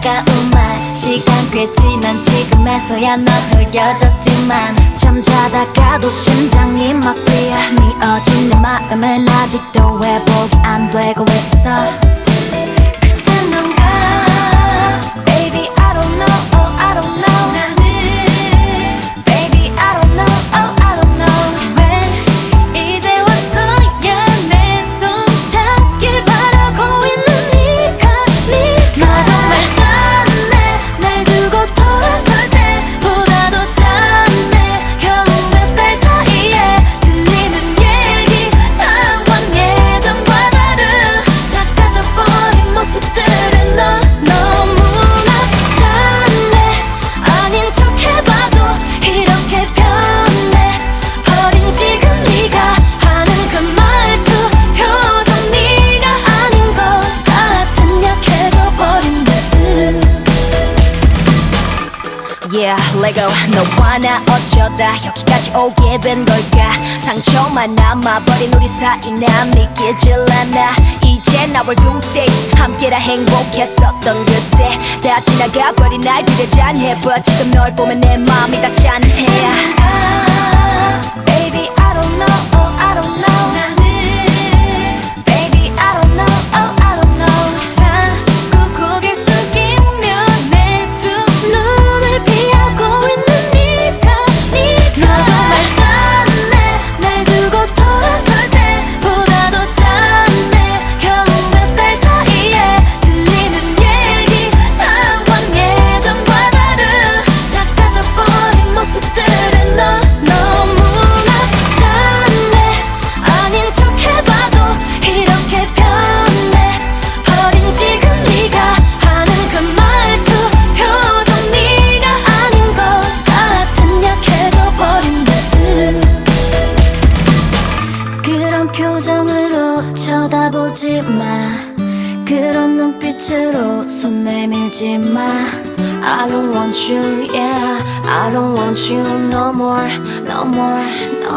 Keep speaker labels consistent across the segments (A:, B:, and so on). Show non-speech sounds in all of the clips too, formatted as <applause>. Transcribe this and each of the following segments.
A: 차가운 말. 시간 꽤 지난 지금에서야 넌 흐려졌지만 잠자다가도 심장이 막 뛰어 미어진 내 마음은 아직도 회복이 안 되고 있어
B: Lego 너와 나 어쩌다 여기까지 오게 된 걸까? 상처만 남아버린 우리 사이 난 믿기질 않아. 이제 나올 good days 함께라 행복했었던 그때 다 지나가버린 날들에 잔해봐. 지금 널 보면 내 마음이 다 짠해
A: Baby I don't know I don't know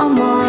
C: someone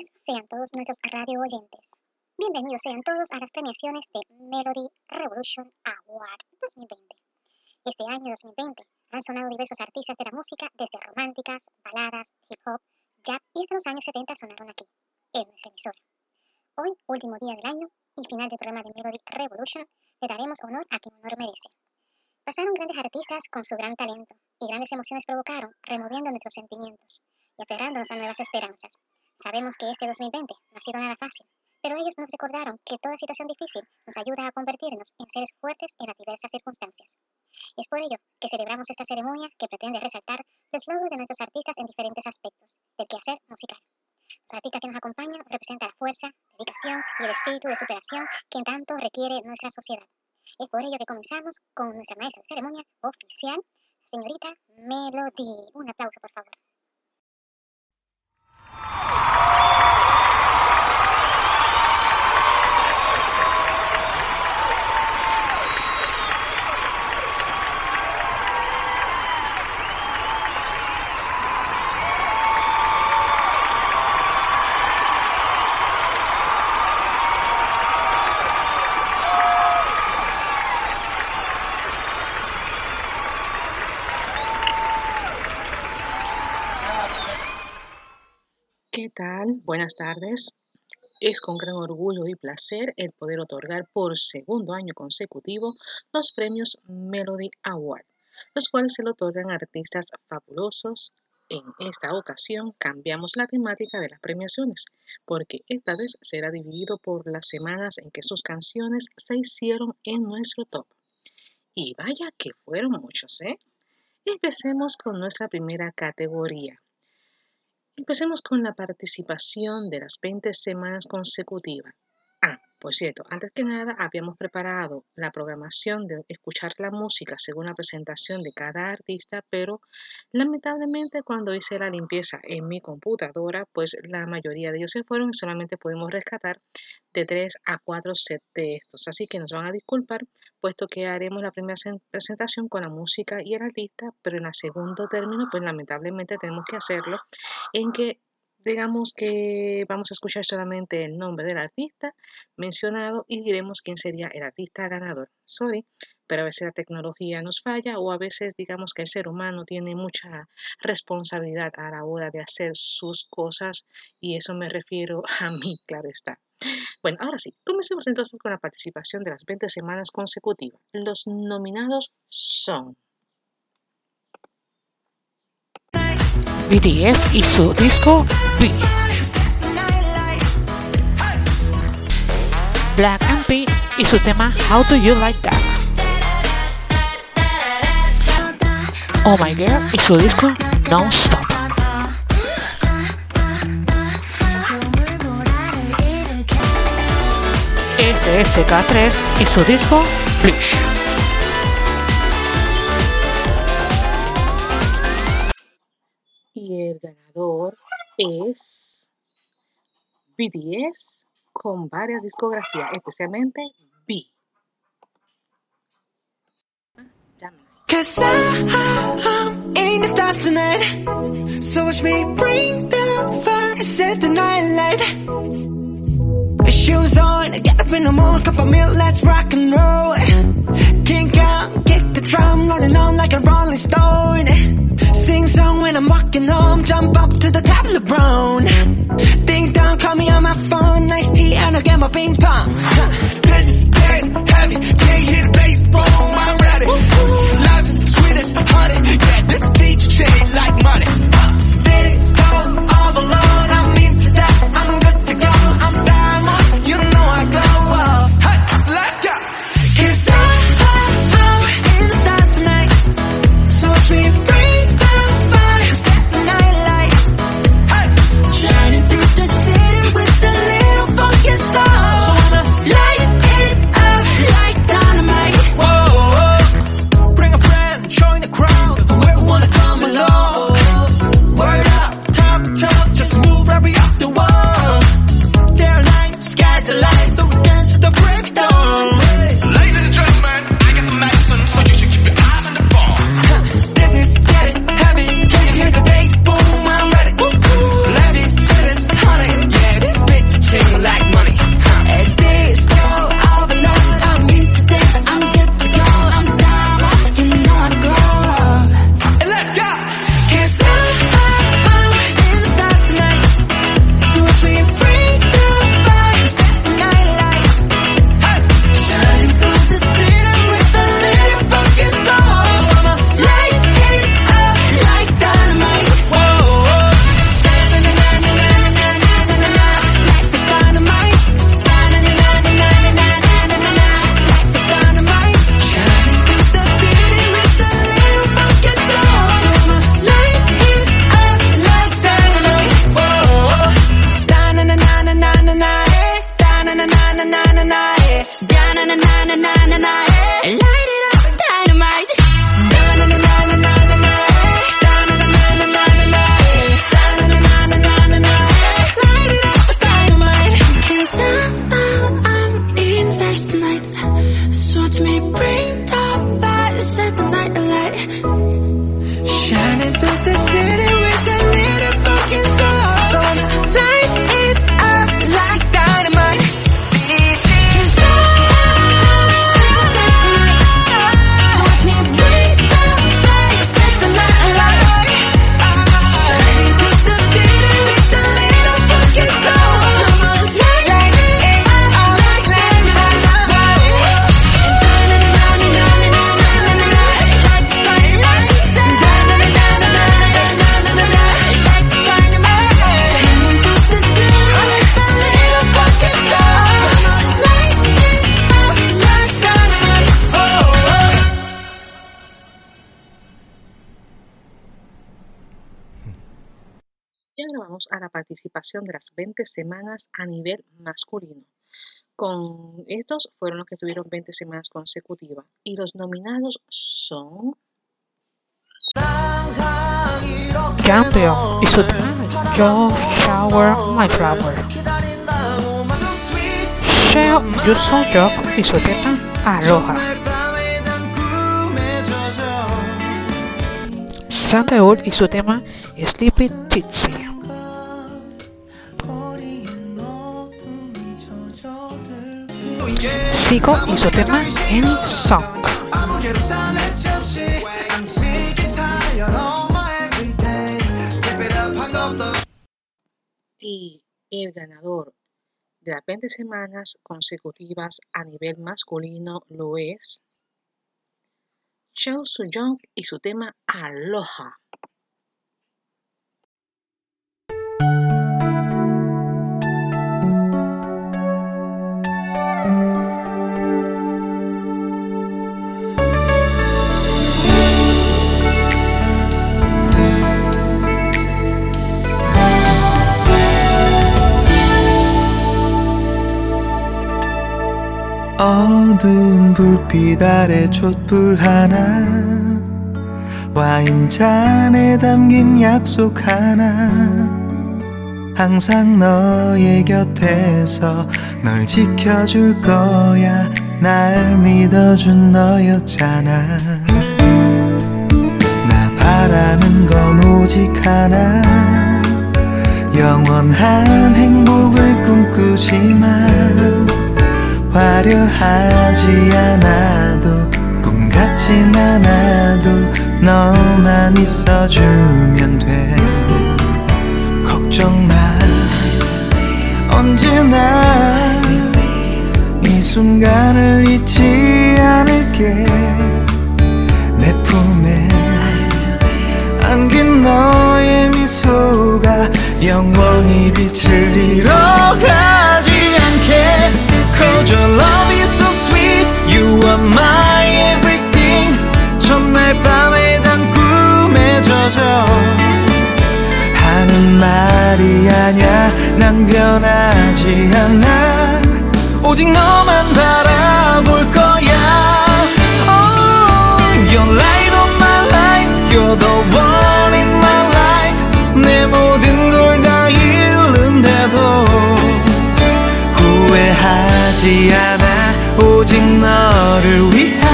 C: Sean todos nuestros radio oyentes. Bienvenidos sean todos a las premiaciones de Melody Revolution Award 2020. Este año 2020 han sonado diversos artistas de la música, desde románticas, baladas, hip hop, jazz y hasta los años 70 sonaron aquí, en nuestra emisora. Hoy, último día del año y final del programa de Melody Revolution, le daremos honor a quien honor merece. Pasaron grandes artistas con su gran talento y grandes emociones provocaron, removiendo nuestros sentimientos y aferrándonos a nuevas esperanzas. Sabemos que este 2020 no ha sido nada fácil, pero ellos nos recordaron que toda situación difícil nos ayuda a convertirnos en seres fuertes en las diversas circunstancias. Es por ello que celebramos esta ceremonia que pretende resaltar los logros de nuestros artistas en diferentes aspectos del quehacer musical. Los artistas que nos acompañan representan la fuerza, dedicación y el espíritu de superación que tanto requiere nuestra sociedad. Es por ello que comenzamos con nuestra maestra de ceremonia oficial, la señorita Melody. Un aplauso, por favor.
D: Tal? Buenas tardes. Es con gran orgullo y placer el poder otorgar por segundo año consecutivo los premios Melody Award, los cuales se le otorgan a artistas fabulosos. En esta ocasión cambiamos la temática de las premiaciones, porque esta vez será dividido por las semanas en que sus canciones se hicieron en nuestro top. Y vaya que fueron muchos, ¿eh? Empecemos con nuestra primera categoría, Empecemos con la participación de las 20 semanas consecutivas. Por cierto, antes que nada habíamos preparado la programación de escuchar la música según la presentación de cada artista, pero lamentablemente cuando hice la limpieza en mi computadora, pues la mayoría de ellos se fueron y solamente pudimos rescatar de 3 a 4 sets de estos. Así que nos van a disculpar, puesto que haremos la primera presentación con la música y el artista, pero en el segundo término, pues lamentablemente tenemos que hacerlo en que digamos que vamos a escuchar solamente el nombre del artista mencionado y diremos quién sería el artista ganador. Sorry, pero a veces la tecnología nos falla o a veces digamos que el ser humano tiene mucha responsabilidad a la hora de hacer sus cosas y eso me refiero <laughs> a mí, claro está. Bueno, ahora sí, comencemos entonces con la participación de las 20 semanas consecutivas. Los nominados son
E: BTS y su disco B. Black and P y su tema How Do You Like That. Oh My Girl y su disco Non Stop. SSK3 y su disco Bleach.
D: Es BTS con varias discografías, especialmente B.
F: Cause I'm in the stars tonight So watch me bring the fire, set the night light Shoes on, get up in the morning, cup of milk, let's rock and roll. Out, kick the drum, rolling on like a rolling stone Sing song when I'm walking home, jump up to the top of the brown Ding dong, call me on my phone, nice tea and I'll get my ping pong. This is dead heavy, can't hit the bass, boom, I'm ready. Life is sweet as honey, yeah, this beat chain like money
D: semanas a nivel masculino. Con estos fueron los que tuvieron 20 semanas consecutivas. Y los nominados son...
E: Campeón y su Yo Shower My Flower. Sheo You So Job y su tema Aloha. Wood y su tema Sleepy Titsy. Sigo y su tema Any Song.
D: Y el ganador de las 20 semanas consecutivas a nivel masculino lo es Cheo Soo-jong y su tema Aloha.
G: 어두운 불빛 아래 촛불 하나 와인잔에 담긴 약속 하나. 항상 너의 곁에서 널 지켜줄 거야. 날 믿어준 너였잖아. 나 바라는 건 오직 하나. 영원한 행복을 꿈꾸지만 화려하지 않아도 꿈 같진 않아도 너만 있어주면 돼. 걱정 마. 언제나 이 순간을 잊지 않을게. 내 품에 안긴 너의 미소가 영원히 빛을 잃어가 말이 아냐 난 변하지 않아. 오직 너만 바라볼 거야. Oh, You're light of my life. You're the one in my life. 내 모든 걸 다 잃는데도 후회하지 않아. 오직 너를 위한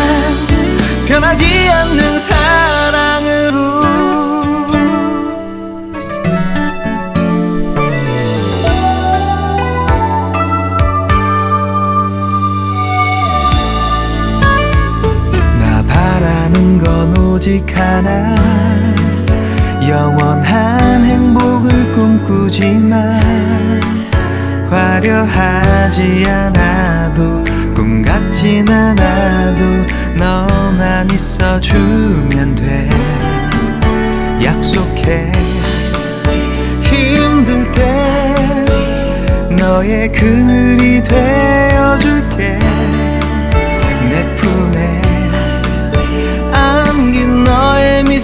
G: 변하지 않는 사랑 건 오직 하나. 영원한 행복을 꿈꾸지만 화려하지 않아도 꿈 같진 않아도 너만 있어주면 돼. 약속해. 힘들 때 너의 그늘이 되어줄게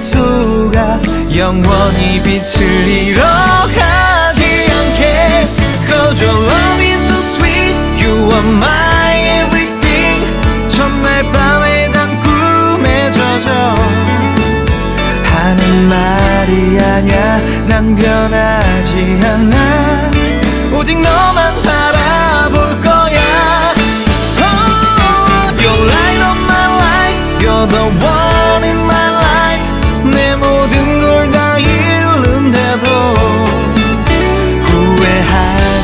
G: 미소가 영원히 빛을 잃어가지 않게 Cause your love is so sweet You are my everything 첫날 밤에 단 꿈에 젖어 하는 말이 아냐 난 변하지 않아 오직 너만 바라볼 거야 oh, You're light of my life You're the one in my life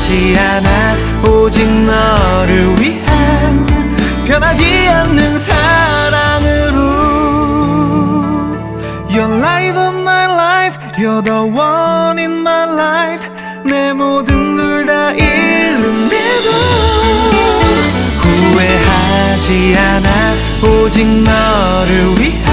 G: 후회하지 않아. 오직 너를 위한 변하지 않는 사랑으로. You're light of my life. You're the one in my life. 내 모든 걸 다 잃는데도 후회하지 않아. 오직 너를 위한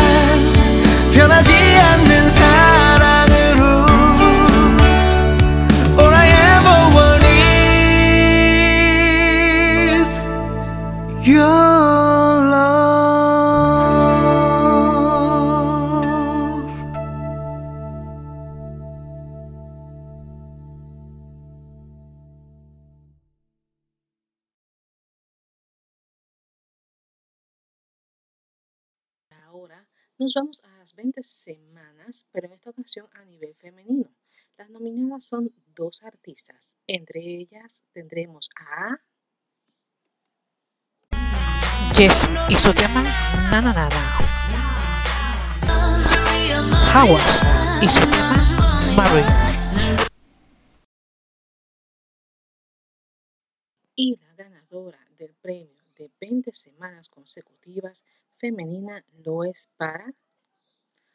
D: Nos vamos a las 20 semanas, pero en esta ocasión a nivel femenino. Las nominadas son dos artistas. Entre ellas tendremos a...
E: Jess y su tema Nana Nana. Howard y su tema Mary.
D: y la ganadora del premio de 20 semanas consecutivas femenina lo es para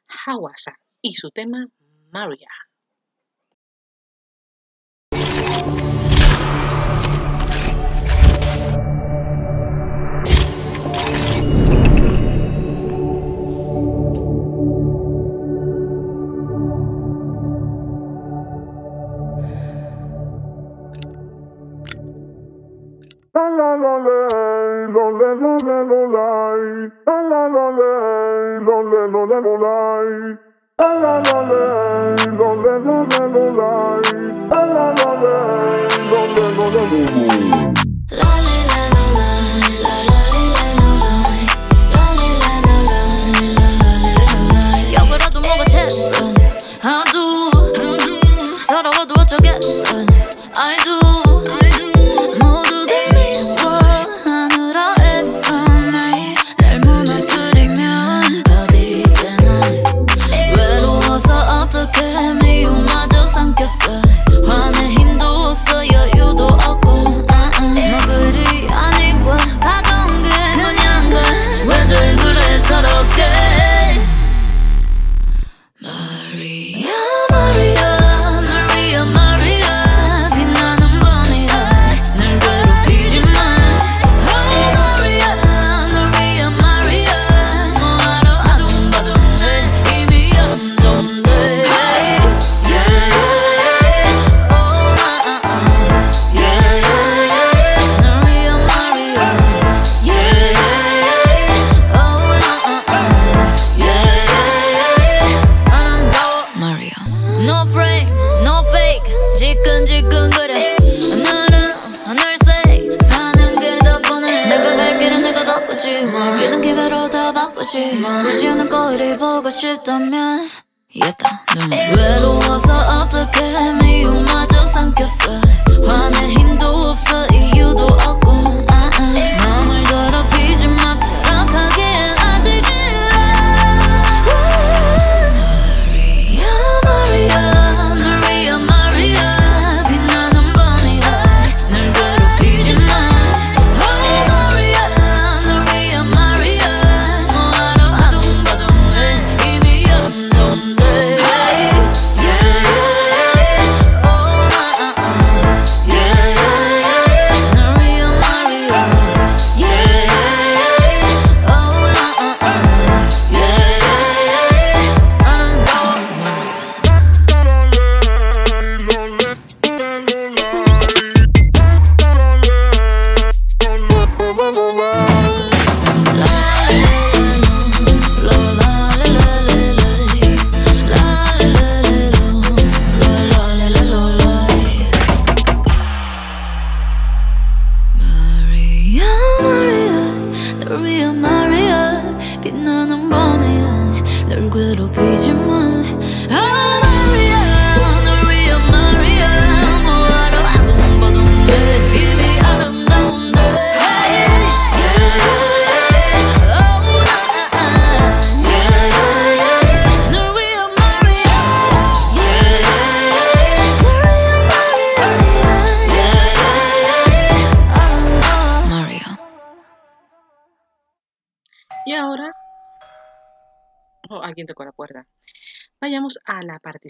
D: Hawassa y su tema Maria.
H: Oh,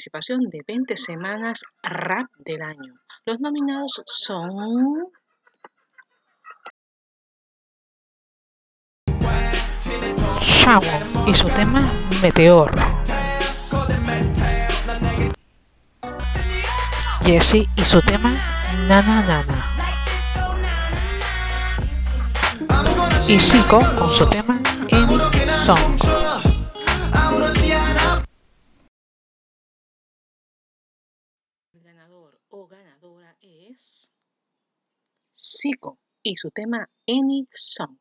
D: participación de 20 semanas rap del año. Los nominados son...
E: Shawn y su tema Meteor. Jesse y su tema Nana Nana. Y Zico con su tema En Song.
D: Zico y su tema Any Song.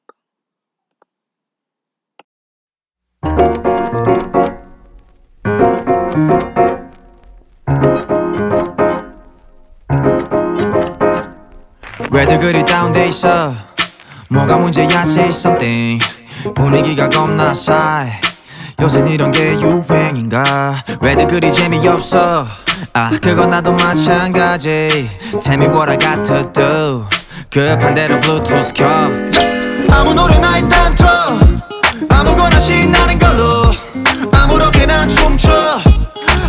I: 왜들 그리 다운돼 있어? 뭐가 문제야 say something. 분위기가 겁나 싸해. 요새 이런 게 유행인가? 왜들 그리 재미없어? 아 그건 나도 마찬가지. Tell me what I got to do 급한 대로 블루투스 켜. 아무 노래나 일단 틀어. 아무거나 신나는 걸로. 아무렇게나 춤춰.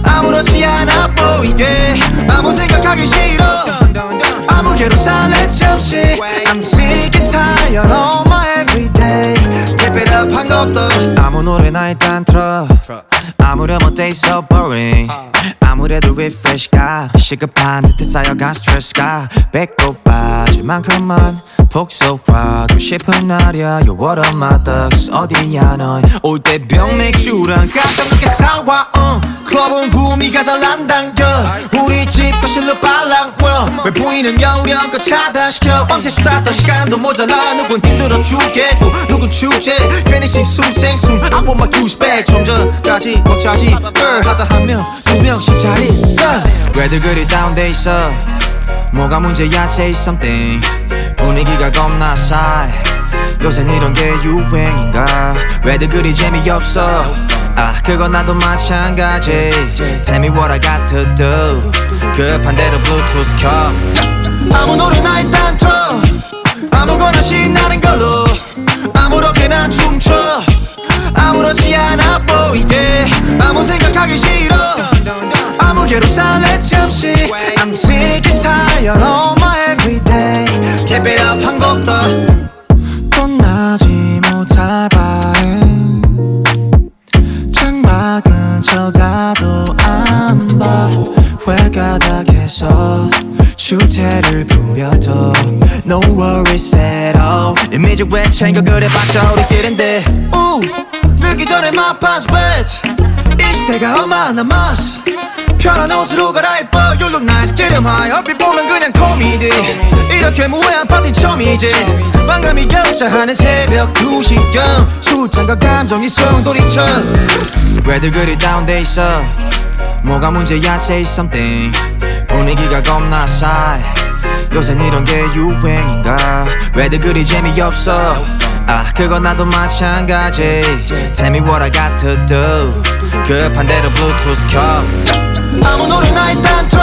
I: 아무렇지 않아 보이게. 아무 생각하기 싫어. 아무개로 살래 잠시. I'm sick and tired 것도 아무 노래나 일단 틀어. 아무렴 어때? 있어 boring. 아무래도 refresh가 시급한 듯해 쌓여간 스트레스가 배꼽 빠질 만큼만 복속하고 싶은 날이야. You're one my thugs 어디야 넌올때 병 맥주랑 깜짝 늦게 사와 uh. 클럽은 구미가 잘안 당겨. 우리 집 거실로 빨랑 왜 보이는 영령껏 차단시켜. 밤새 수다 떨 시간도 모자라. 누군 힘들어 죽겠고 누군 축제. 괜히 I want my douche back 좀 전까지 girl 하다 한명두 명씩 자리. 왜들 그리 다운돼 있어? 뭐가 문제야 say something. 분위기가 겁나 싸해. 요새 이런 게 유행인가? 왜들 그리 재미없어? 아 그건 나도 마찬가지. Tell me what I got to do 급한 대로 블루투스 켜. 아무 노래나 일단 틀어. 아무거나 신나는 걸로 아무렇게나 춤춰. 아무렇지 않아 보이게. 아무 생각하기 싫어. 아무개로 살래 잠시. I'm sick and tired of my everyday. Keep it up 한 곡도 떠나지 못할 바엔. 창밖은 쳐다도 안봐. 회가닥해서 주태를 부려도 No worries at all. 이미지 왜 챙겨 그래봤자 우리끼린데. 우 늦기 전에 my pants 이 시대가 얼마 남았어. 편한 옷으로 갈아입어. You look nice. 기름하여 얼핏 보면 그냥 코미디. 이렇게 무해한 파티 처음이지. 방금이 결자하는 새벽 2시경. 술잔과 감정이 송돌이쳐 왜들 그리 다운돼 있어? 뭐가 문제야? Say something. 분위기가 겁나 싸해. 요새 이런 게 유행인가? 왜들 그리 재미없어 아 그건 나도 마찬가지. Tell me what I got to do 급한 대로 블루투스 켜. 아무 노래나 일단 틀어.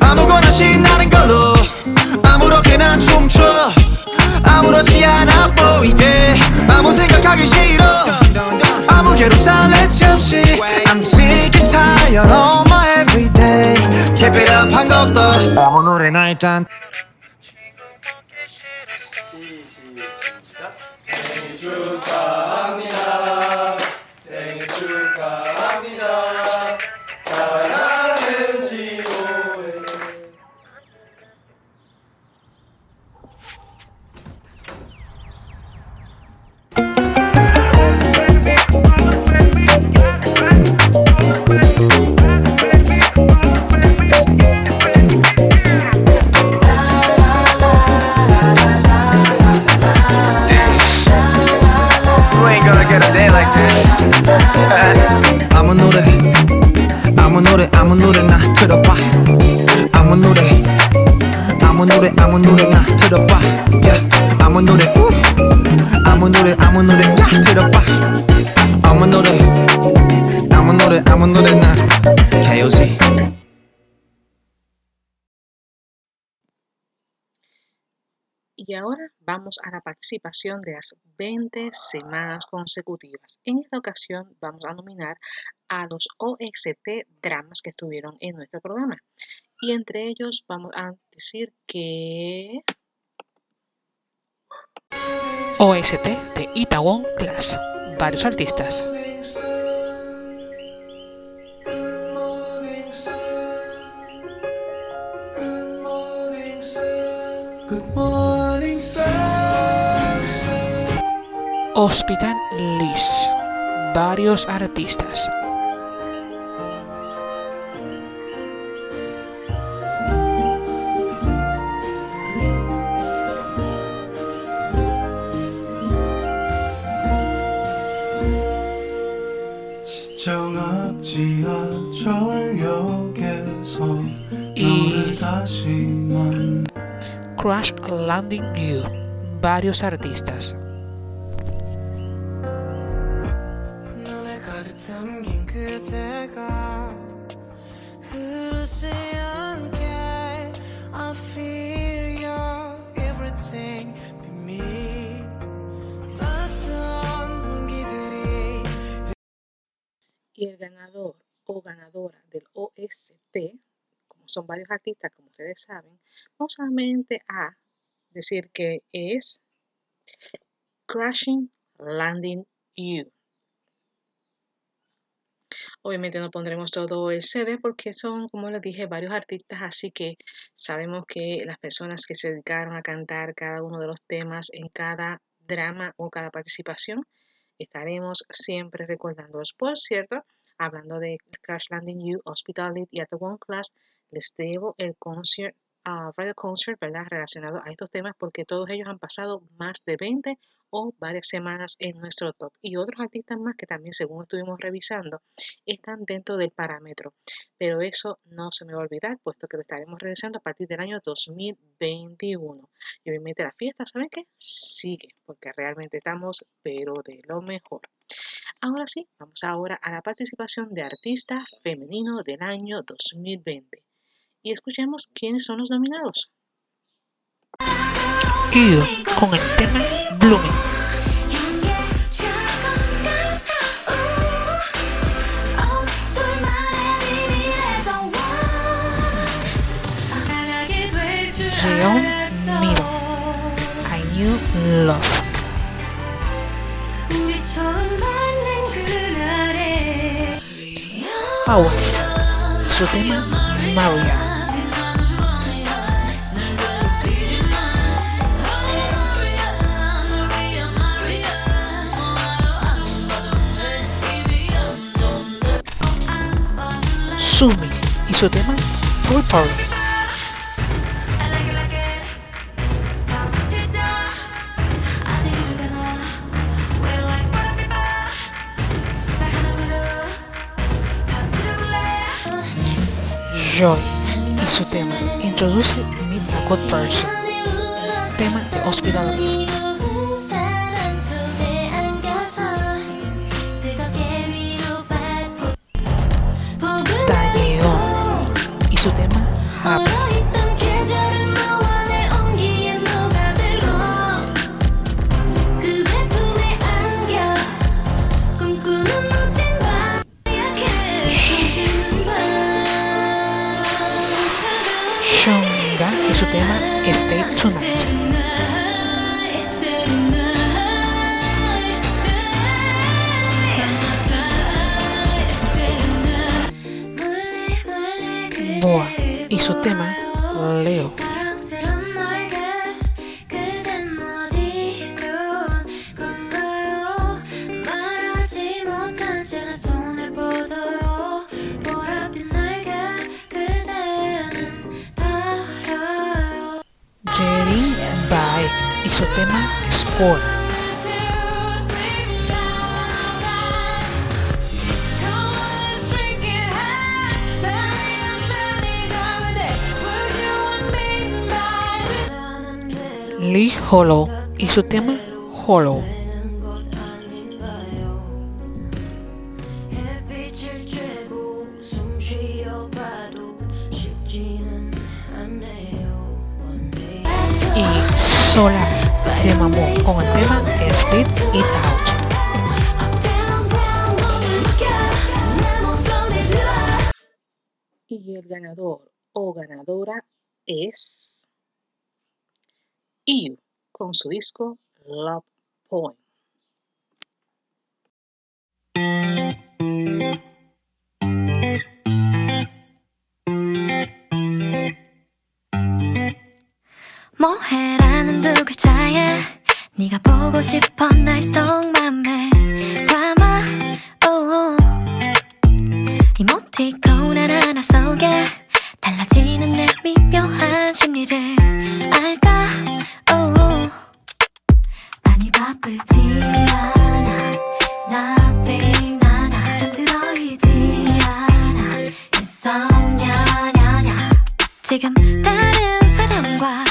I: 아무거나 신나는 걸로. 아무렇게나 춤춰. 아무렇지 않아 보이게. 아무 생각하기 싫어. 아무개로 살래 잠시 I'm sick and tired of my everyday. Keep it up 한 곡도. 아무 노래나 일단 Deus 아무 노래 아무 노래 아무 노래 나 틀어봐 아무 노래 아무 노래 아무 노래 나 틀어봐 yeah. 아무 노래 우. 아무 노래 아무 노래 나 틀어봐 아무 노래 아무 노래 아무 노래 나 KOZ
D: Y ahora vamos a la participación de las 20 semanas consecutivas. En esta ocasión vamos a nominar a los OST dramas que estuvieron en nuestro programa. Y entre ellos vamos a decir que...
E: OST de Itaewon Class. Varios artistas. Hospital Lis, varios artistas. Y
A: Crash Landing You, varios artistas.
D: Varios artistas, como ustedes saben, no solamente a decir que es Crashing Landing You. Obviamente no pondremos todo el CD porque son, como les dije, varios artistas, así que sabemos que las personas que se dedicaron a cantar cada uno de los temas en cada drama o cada participación, estaremos siempre recordándolos. Por cierto, hablando de Crash Landing You, Hospitality y At the One Class, les debo el concert, uh, radio concert, ¿verdad? Relacionado a estos temas porque todos ellos han pasado más de 20 o varias semanas en nuestro top. Y otros artistas más que también, según estuvimos revisando, están dentro del parámetro. Pero eso no se me va a olvidar, puesto que lo estaremos realizando a partir del año 2021. Y obviamente la fiesta, ¿saben qué? Sigue, porque realmente estamos, pero de lo mejor. Ahora sí, vamos ahora a la participación de artista femenino del año 2020 y escuchemos quiénes son los nominados.
A: Guido con el tema Blooming. Leon Miro. I knew love. Powers. Su tema Maria. Sumi y su tema Purple. Joy y su tema Introduce Me a Good Person. Tema de. Daeyeon Hollow y su tema Hollow. Y sola de Mambo con el tema Split It Out.
D: Y el ganador o ganadora es... Iu. Con su disco Love Poem.
J: 뭐해라는 두. 이모티콘 하나하나 속에 달라지는 내 미묘한 심리를 알까. 바쁘지 않아. Nothing 나나. 잠들어 있지 않아. Insomnia 지금 다른 사람과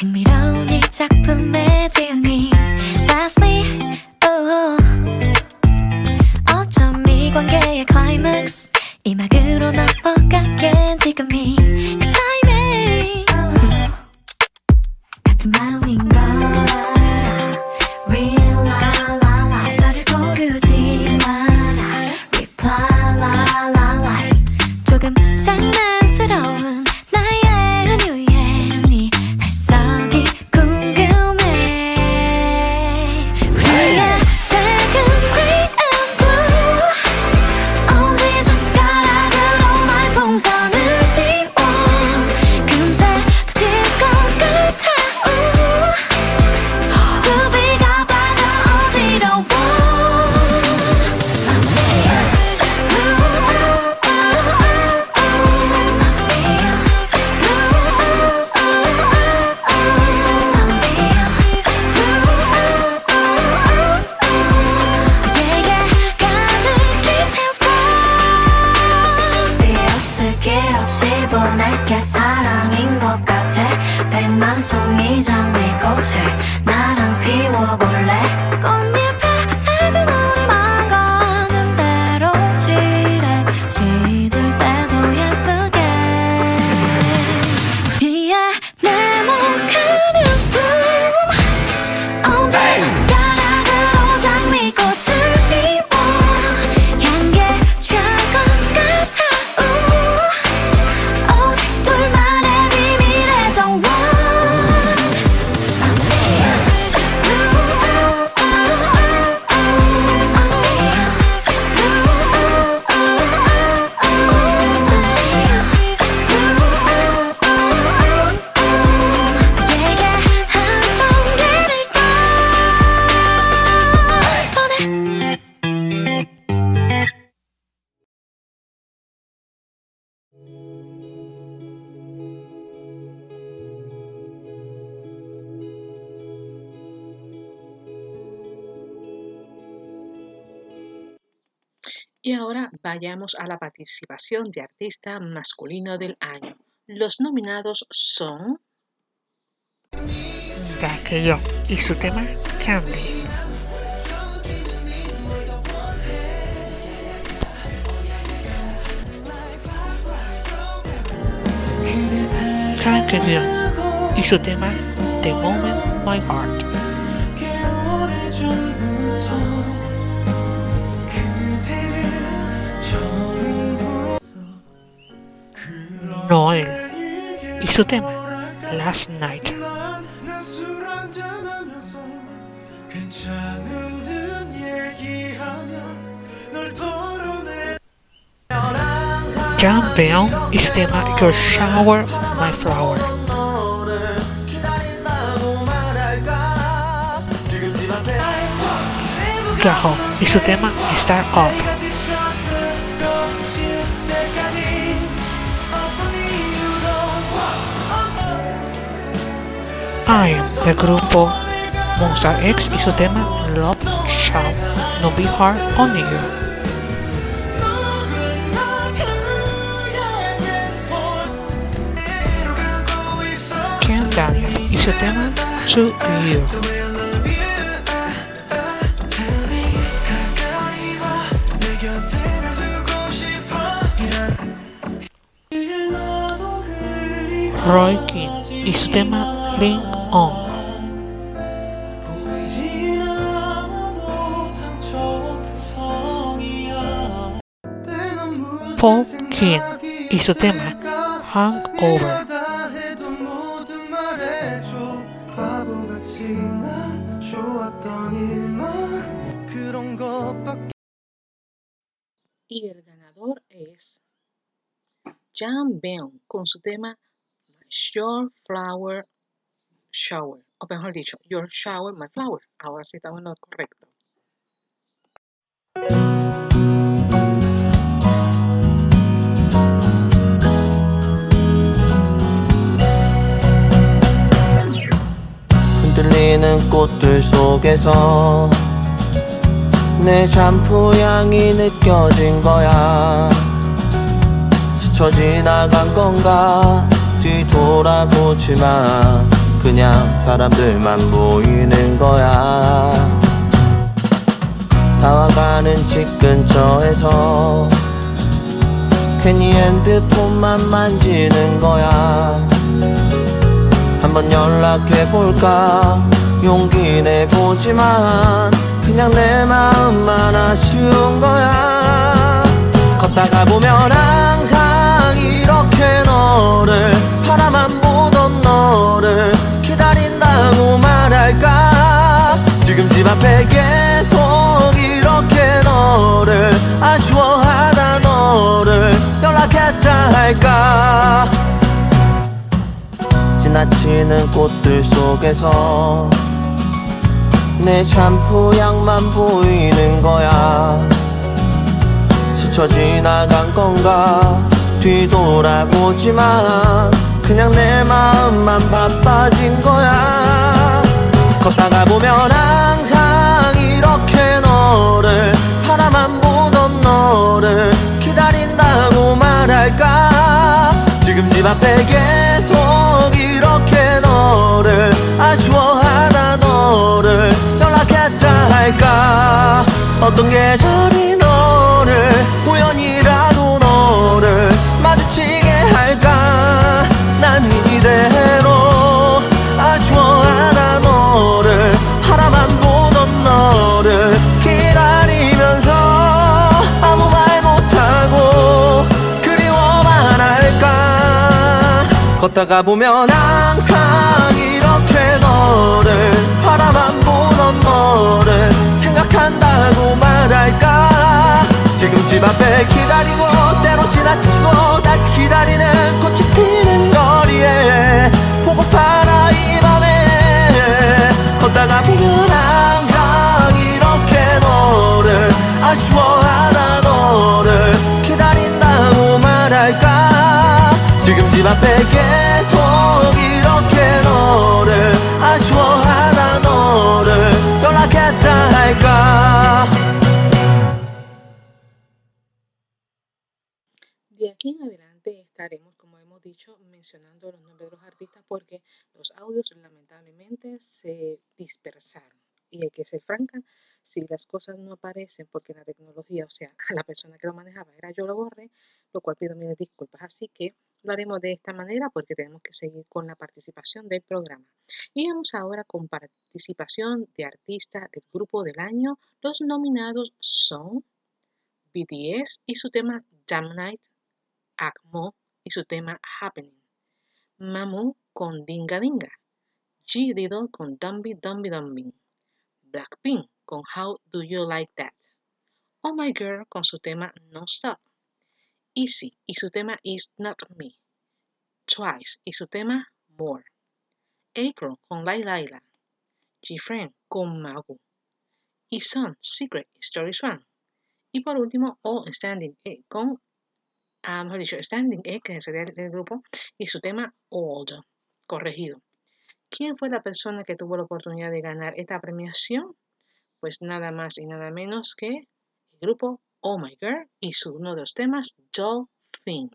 A: 흥미로운 이 작품의 진이
D: participación de artista masculino del año. Los nominados son
E: y su tema Candy. Y su tema The Moment My Heart. Noel. i su tema Last Night. John Bell i su tema Your Shower My Flower. Gaho i su tema Star Up. I'm del grupo Monster X y su tema Love Shall No Be Hard on You. Daniel y su tema To You. Roy King y su tema Link On. Paul King y su tema Hangover.
D: y el ganador es Jan Beon con su tema Your Flower Shower, o mejor dicho, Your Shower My Flower. Ahora sí estamos en lo correcto.
K: 흔들리는 꽃들 속에서 내 샴푸 향이 느껴진 거야 스쳐 지나간 건가
L: 뒤돌아보지만 그냥 사람들만 보이는 거야. 다와가는 집 근처에서 괜히 핸드폰만 만지는 거야. 한번 연락해볼까? 용기 내보지만 그냥 내 마음만 아쉬운 거야. 걷다가 보면 항상 이렇게 너를 바라만 보던 너를 기다린다고 말할까? 지금 집 앞에 계속 이렇게 너를 아쉬워하다 너를 연락했다 할까? 지나치는 꽃들 속에서 내 샴푸 향만 보이는 거야. 스쳐 지나간 건가? 뒤돌아보지만 그냥 내 마음만 바빠진 거야. 걷다가 보면 항상 이렇게 너를 바라만 보던 너를 기다린다고 말할까? 지금 집 앞에 계속 이렇게 너를 아쉬워하다 너를 연락했다 할까? 어떤 계절이 걷다가 보면 항상 이렇게 너를 바라만 보던 너를 생각한다고 말할까? 지금 집 앞에 기다리고 때로 지나치고 다시 기다리는 꽃이 피는 거리에 보고파라 이 밤에. 걷다가 보면 항상 이렇게 너를 아쉬워하다 너를 기다린다고 말할까? 지금 집 앞에
D: estaremos, como hemos dicho, mencionando los nombres de los artistas porque los audios lamentablemente se dispersaron. Y hay que ser franca, si las cosas no aparecen porque la tecnología, o sea, <laughs> la persona que lo manejaba era yo lo borré, lo cual pido mil disculpas. Así que lo haremos de esta manera porque tenemos que seguir con la participación del programa. Y vamos ahora con participación de artista del grupo del año. Los nominados son BTS y su tema Damn Night, Akmo y su tema Happening, Mamu con Dinga Dinga, G Diddle con Dumby Dumby Dumby, Blackpink con How Do You Like That, Oh My Girl con su tema No Stop, Easy y su tema Is Not Me, Twice y su tema More, April con Lai Laila, G-Friend con Magu, y Sun Secret Stories One. Y por último, All Standing con, ah, mejor dicho, Standing E, que sería el, el grupo, y su tema Old, corregido. ¿Quién fue la persona que tuvo la oportunidad de ganar esta premiación? Pues nada más y nada menos que el grupo Oh My Girl y su uno de los temas Dolphin.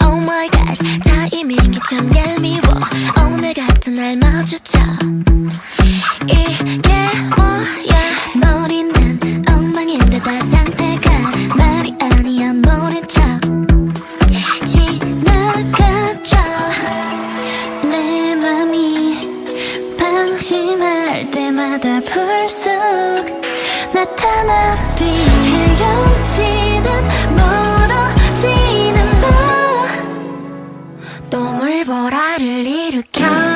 A: Oh my god 타이밍이 참 얄미워 오늘 같은 날 마주쳐 이게 뭐야 때마다 불쑥 나타나 뒤 헤엄치듯 멀어지는 너또 물보라를 일으켜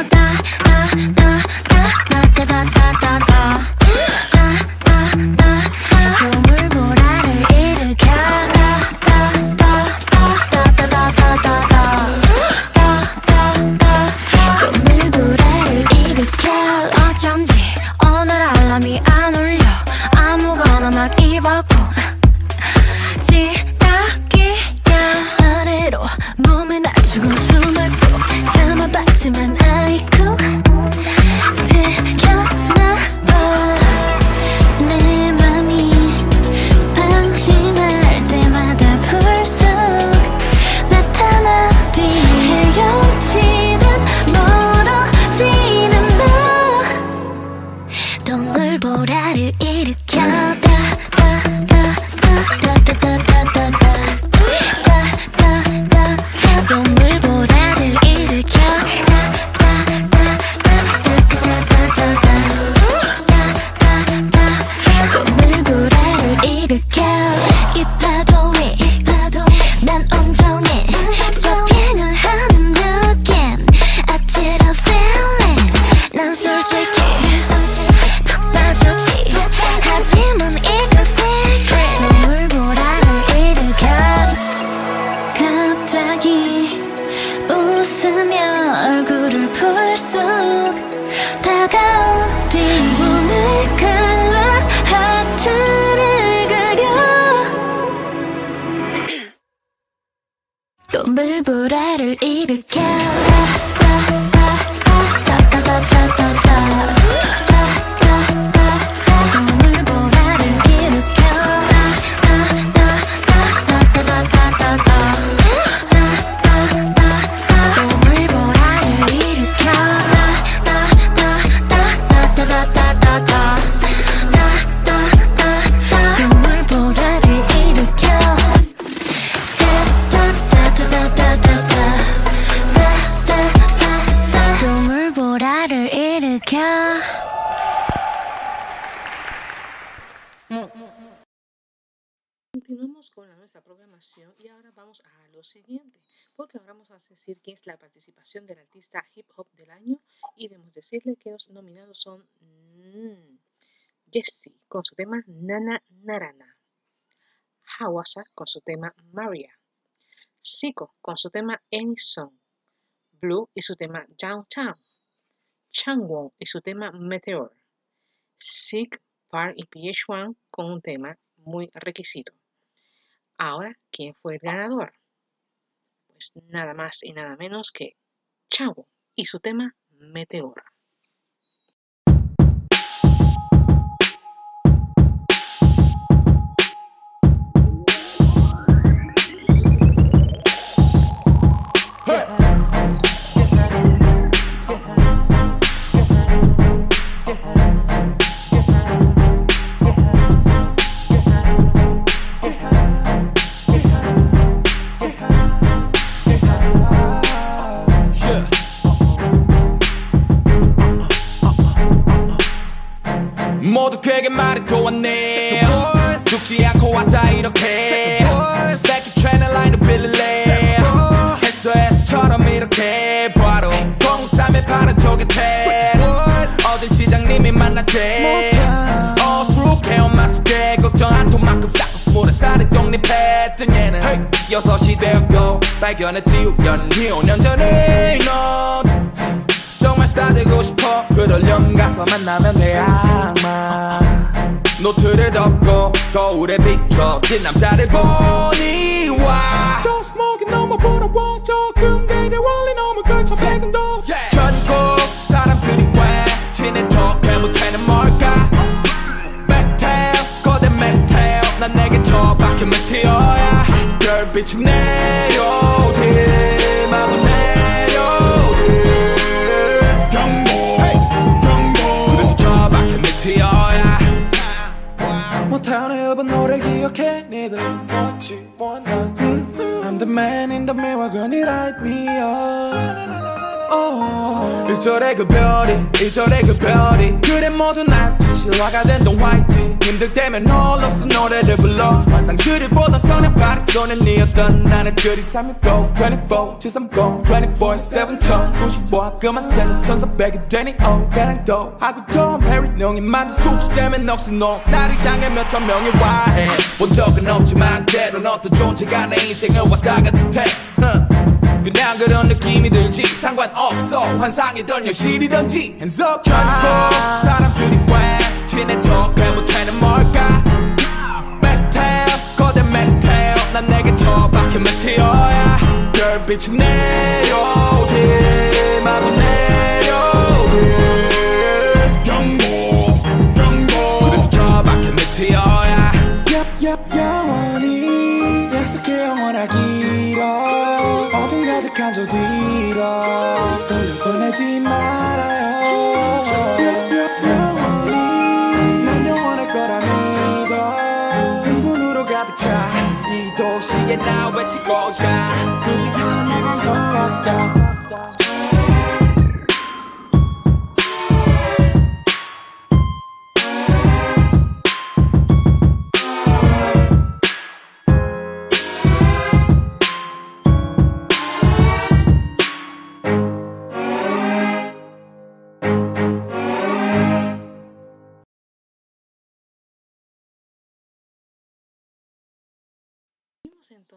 D: y ahora vamos a lo siguiente, porque ahora vamos a decir quién es la participación del artista hip hop del año y debemos decirle que los nominados son Jessie con su tema Nana Narana, Hawasa con su tema Maria, Zico con su tema Any Song, Blue y su tema Downtown, Changwon y su tema Meteor, Sig, Park y PH1 con un tema muy requisito. Ahora, ¿quién fue el ganador? Pues nada más y nada menos que Chavo y su tema Meteor.
M: 1절의 그 별이 2절의 그 별이. 그래 모두 낫지 실화가 된 동화있지 힘들 때면 홀로 쓴 노래를 불러. 환상들을 보던 소년 바리손에 니었던 나는 그리 365 24 730 24 7 1095 그만 세는 천사백이 되니 oh 가랑도. 하고 더 메리 농이 만든 숙지 때문에 넋이 녹 나를 향해 몇천 명이 와해. 본 적은 없지만 때론 어떤 존재가 내 인생을 왔다 갔을 테 그냥 그런 느낌이 들지. 상관없어. 환상이던 현실이던지. Hands up 전국 사람들이 왜 친해 척해 못하는 뭘까? 메텔 거대 메텔 난 내게 더 박힌 메테어야. 별빛이 내려오지 마구 내려오지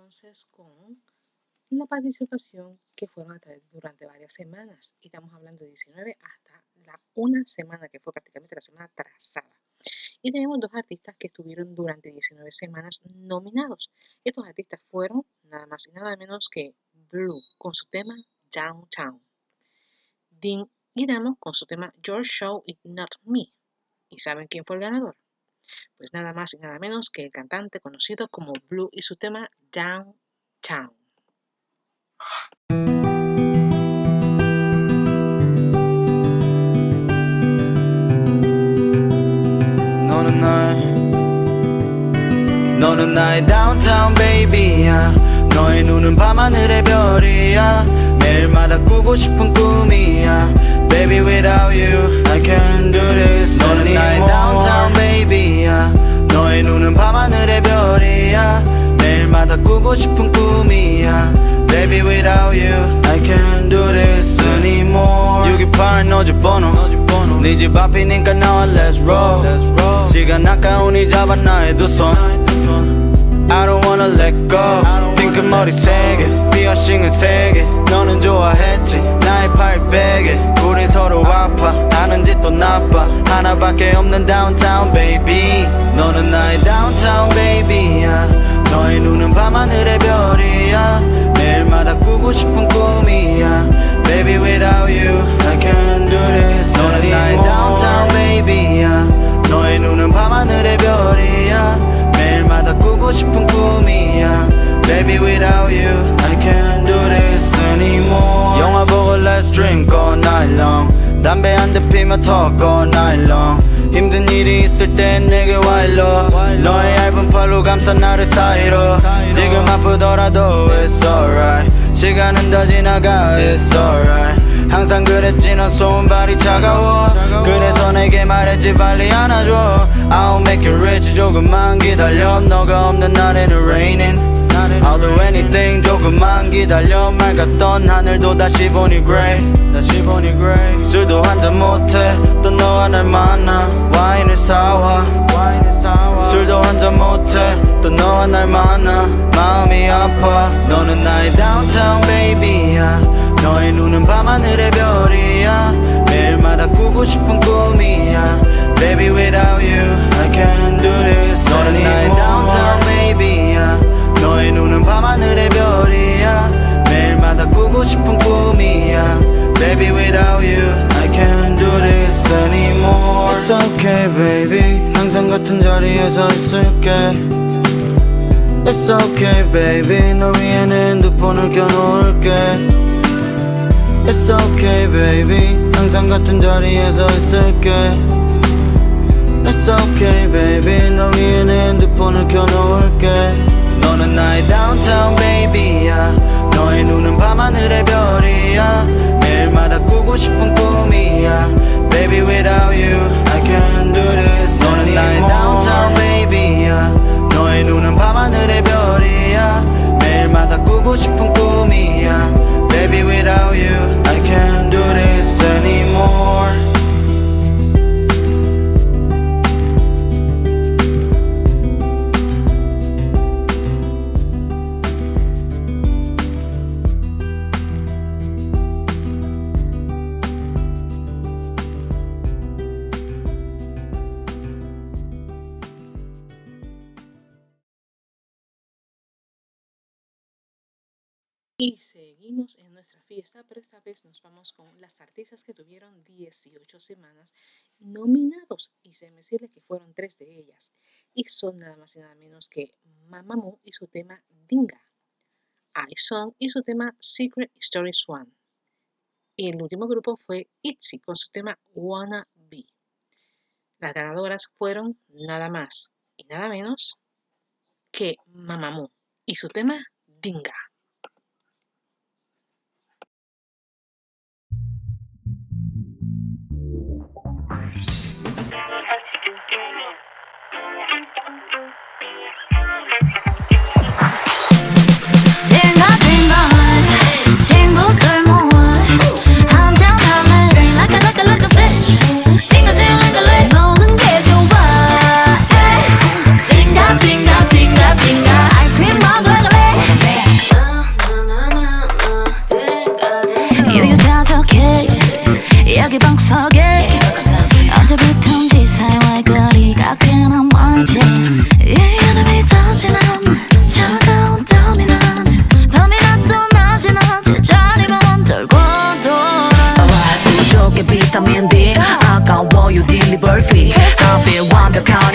D: entonces con la participación que fueron a través durante varias semanas y estamos hablando de 19 hasta la una semana que fue prácticamente la semana trazada. Y tenemos dos artistas que estuvieron durante 19 semanas nominados. Estos artistas fueron nada más y nada menos que Blue con su tema Downtown. Dean y Damo con su tema Your Show Is Not Me. ¿Y saben quién fue el ganador? Pues nada más y nada menos que el cantante conocido como Blue y su tema Downtown.
N: 너는 나의 너는 나의 downtown baby야. 너의 눈은 밤하늘의 별이야. 매일마다 꾸고 싶은 꿈이야. Baby without you I can't do this 너는 나의 downtown baby야. 너의 눈은 밤하늘의 별이야. 매일마다 꾸고 싶은 꿈이야 Baby without you I can't do this anymore 628 너집 번호 네 집 앞이니까 나와 let's roll 시간 아까우니 잡아 나의 두손 I don't wanna let go 핑크머리 세개 피어싱은 세개 너는 좋아했지 나의 팔 베개 우린 서로 아파 아는 짓도 나빠 하나밖에 없는 downtown baby 너는 나의 downtown baby야 너의 눈은 밤하늘의 별이야. 매일마다 꾸고 싶은 꿈이야. Baby without you I can't do this 너는 나의 downtown baby야. 너의 눈은 밤하늘의 별이야. 매일마다 꾸고 싶은 꿈이야 Baby without you I can't do this anymore 영화 보고 let's drink all night long 담배 한 대 피며 talk all night long 힘든 일이 있을 땐 내게 와 일로 너의 얇은 팔로 감싼 나를 사이로 지금 아프더라도 it's alright 시간은 다 지나가 it's alright 항상 그랬지 넌 손발이 차가워 그래서 내게 말했지 빨리 안아줘 I'll make you rich 조금만 기다려 너가 없는 날에는 raining I'll do anything 조금만 기다려 맑았던 하늘도 다시 보니 grey 다시 보니 grey 술도 한잔 못해 또 너와 날 만나. 와인을 사와 술도 한잔 못해 또 너와 날 만나. 마음이 아파. 너는 나의 downtown baby야. 너의 눈은 밤하늘의 별이야. 매일마다 꾸고 싶은 꿈이야. Baby without you I can't do this 너는 나의 downtown baby야 너의 눈은 밤하늘의 별이야 매일마다 꾸고 싶은 꿈이야 Baby without you I can't do this anymore It's okay baby 항상 같은 자리에서 있을게 It's okay baby 널 위해 내 핸드폰을 켜놓을게 It's okay baby 항상 같은 자리에서 있을게 It's okay baby 널 위해 내 핸드폰을 켜놓을게 너는 나의 downtown baby야 너의 눈은 밤하늘의 별이야 매일마다 꾸고 싶은 꿈이야 Baby without you I can't do this 너는 나의 downtown baby야 너의 눈은 밤하늘의 별이야 매일마다 꾸고 싶은 꿈이야 Baby without you I can't do this anymore
D: Y seguimos en nuestra fiesta, pero esta vez nos vamos con las artistas que tuvieron 18 semanas nominados. Y se me decirle que fueron tres de ellas. Y son nada más y nada menos que Mamamoo y su tema Dinga, iSong y su tema Secret Stories One. Y el último grupo fue ITZY con su tema Wanna Be. Las ganadoras fueron nada más y nada menos que Mamamoo y su tema Dinga.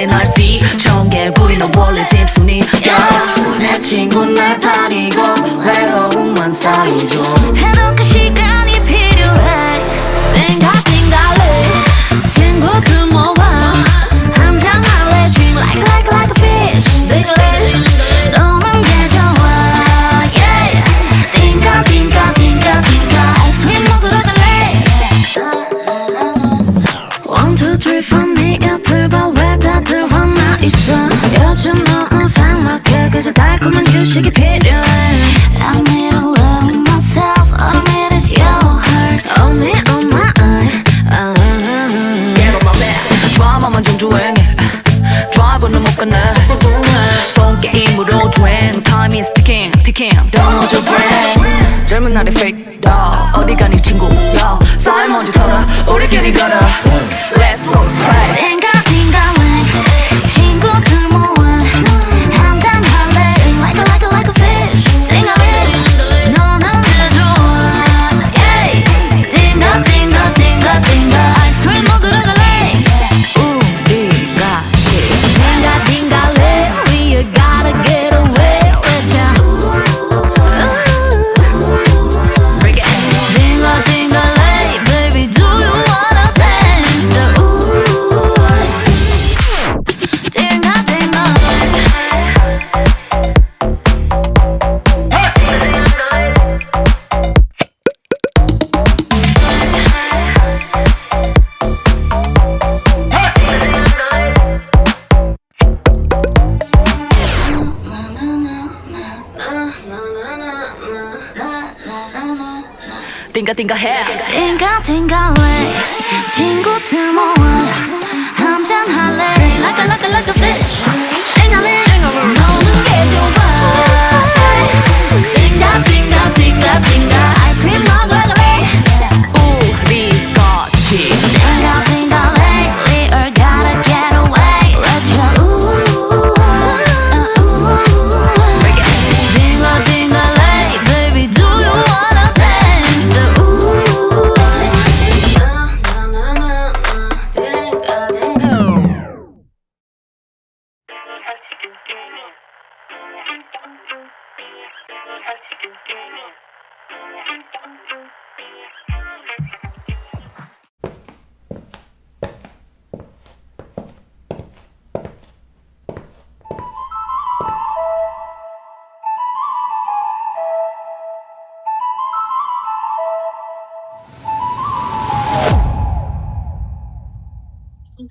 A: RC 청개구리 너 원래 집순이 yeah. 내 친구 날 파리고 외로움만 쌓이죠 휴식이 필요해 I need to love myself All I need is your heart Oh me oh my uh,
H: Get on my back 드라마만 정주행해 드라이브는 못 끝내 폰 게임으로 주행 Time is ticking ticking Don't hold your breath 젊은 날의 fake dog 어디 가니 친구야 쌀 먼지 털어 우리끼리 걸어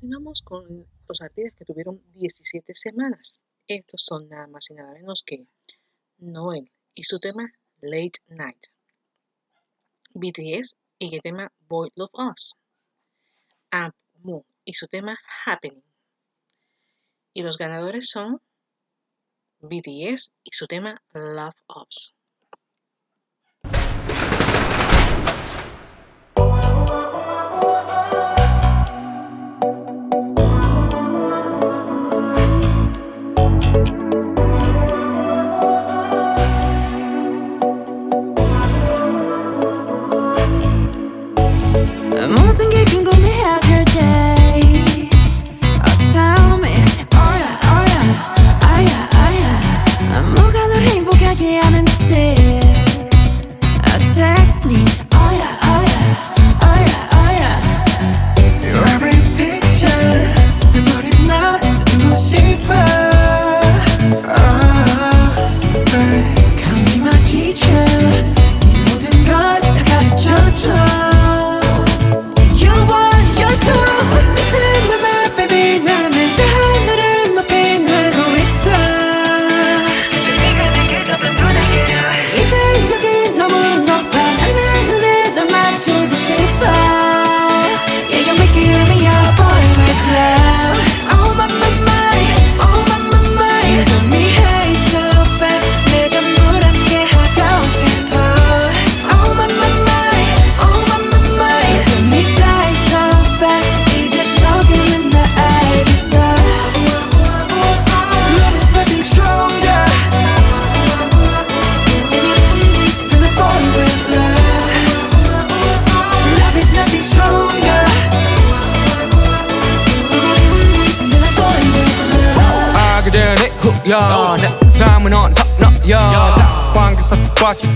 D: Continuamos con los artistas que tuvieron 17 semanas. Estos son nada más y nada menos que Noel y su tema Late Night. BTS y el tema Boy Love Us. Amu y su tema Happening. Y los ganadores son BTS y su tema Love Us.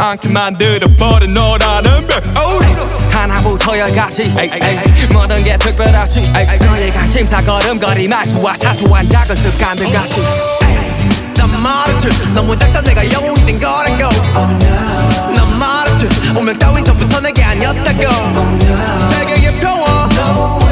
O: 않게 만들어버린 너라는 백 하나부터 열까지. 모든 게 특별하지. 너의 관심사 걸음걸이 말투와 사소한 작은 습관들 같이. 에이.
A: 난 말했지. 너무 작다 내가 영웅이 된 거라고. 난 말했지. 운명 따윈 전부터 내게 아니었다고. 세계의 평화. 거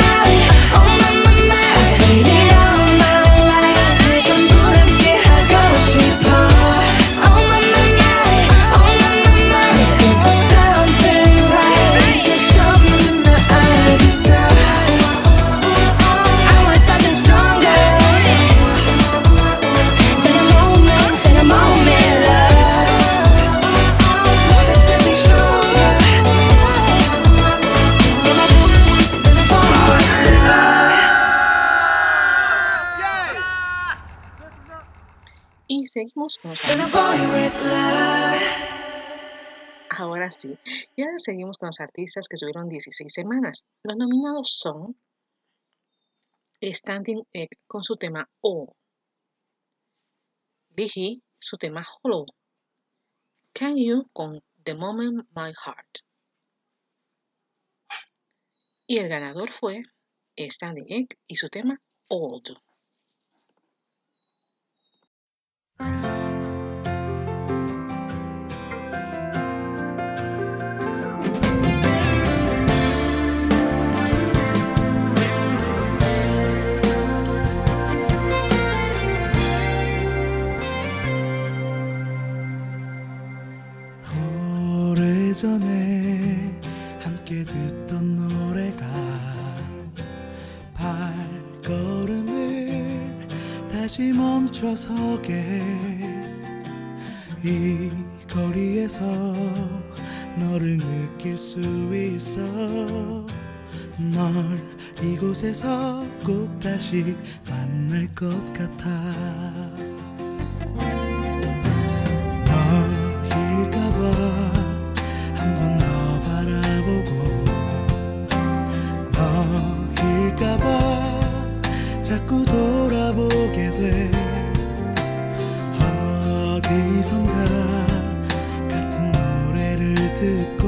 D: Ahora sí, y ahora seguimos con los artistas que estuvieron 16 semanas. Los nominados son Standing Egg con su tema O, Ligi su tema Hollow, Can You con The Moment My Heart. Y el ganador fue Standing Egg y su tema Old.
P: 오래전에 멈춰서게 이 거리에서 너를 느낄 수 있어. 널 이곳에서 꼭 다시 만날 것 같아. 너일까봐 한번더 바라보고 너일까봐 자꾸 돌아보게 돼
D: it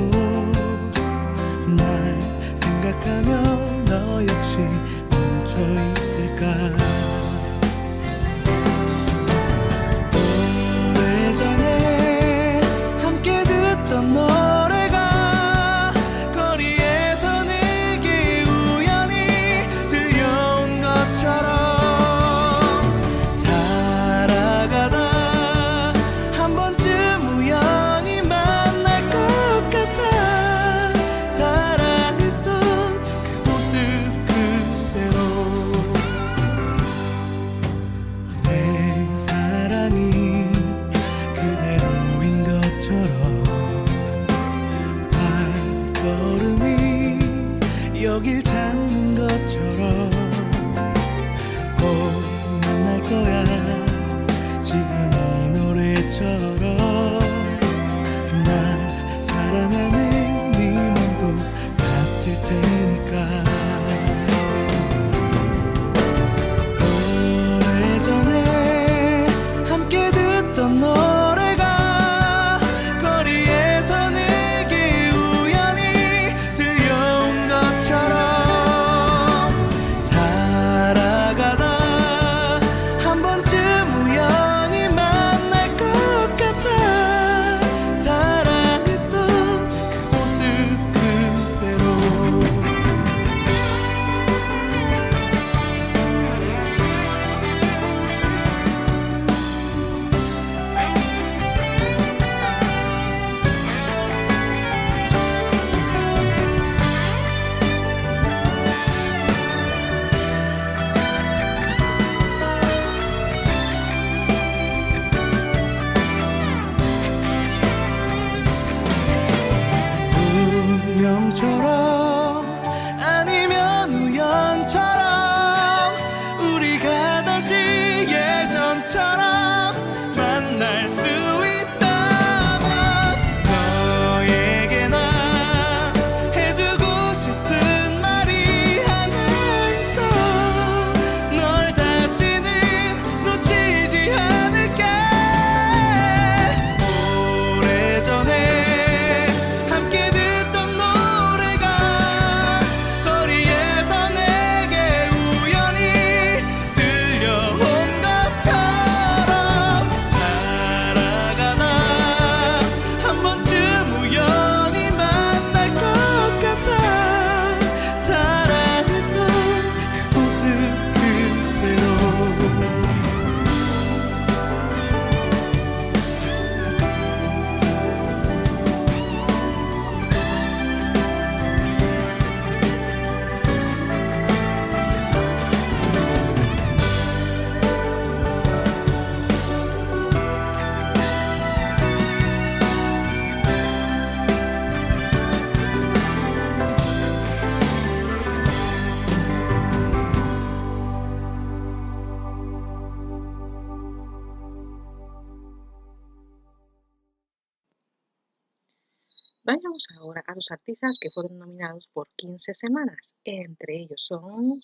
D: artistas que fueron nominados por 15 semanas. Entre ellos son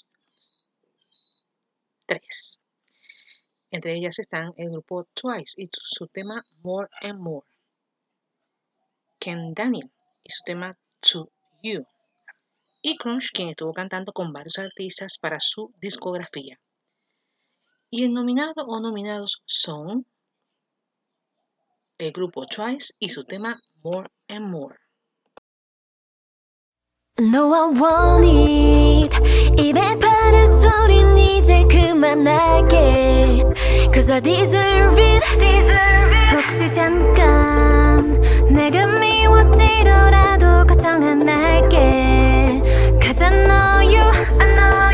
D: tres. Entre ellas están el grupo Twice y su tema More and More. Ken Daniel y su tema To You. Y Crunch, quien estuvo cantando con varios artistas para su discografía. Y el nominado o nominados son el grupo Twice y su tema More and More.
A: 너와 원잇 입에 바른 소린 이제 그만할게 Cause I deserve it, deserve it. 혹시 잠깐 내가 미워지더라도 걱정 안 할게 Cause I know you I know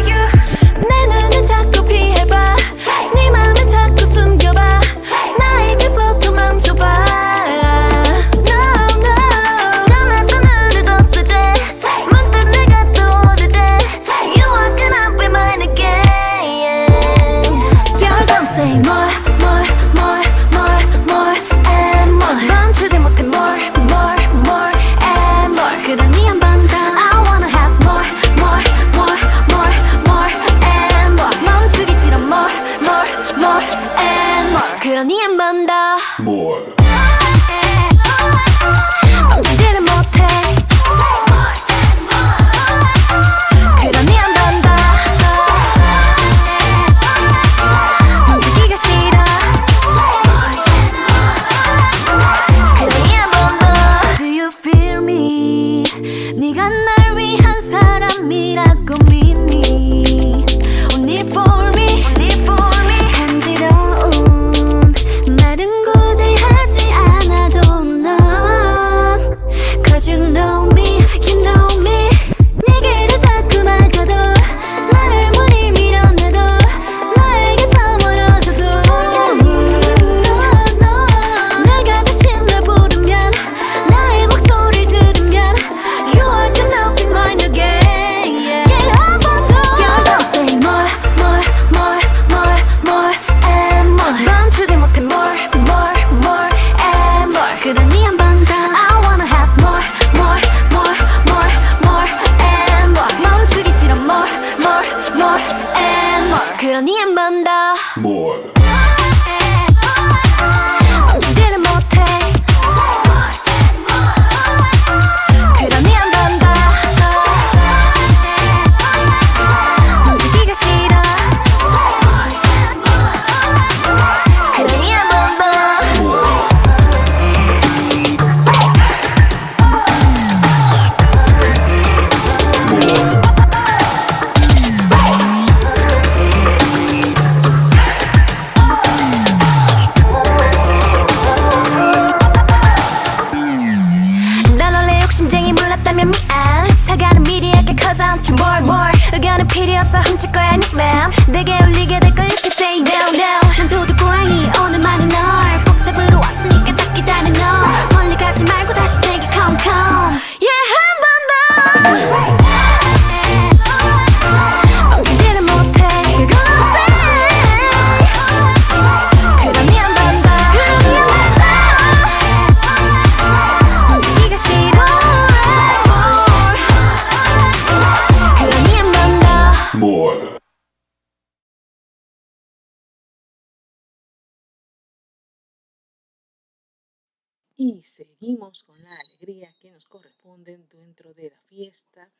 A: Y seguimos con la alegría que nos corresponde dentro de la fiesta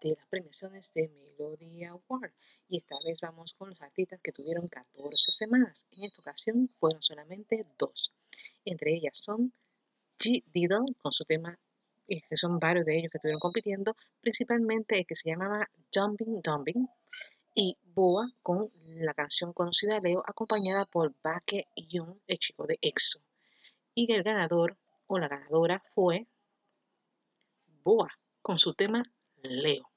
A: de las premiaciones de Melody Award. Y esta vez vamos con los artistas que tuvieron 14 semanas. En esta ocasión fueron solamente dos. Entre ellas son G. Diddle con su tema, y que son varios de ellos que estuvieron compitiendo, principalmente el que se llamaba Jumping Dumping, y Boa con la canción conocida Leo, acompañada por Baque Young, el chico de EXO. Y el ganador o la ganadora fue Boa con su tema Leo.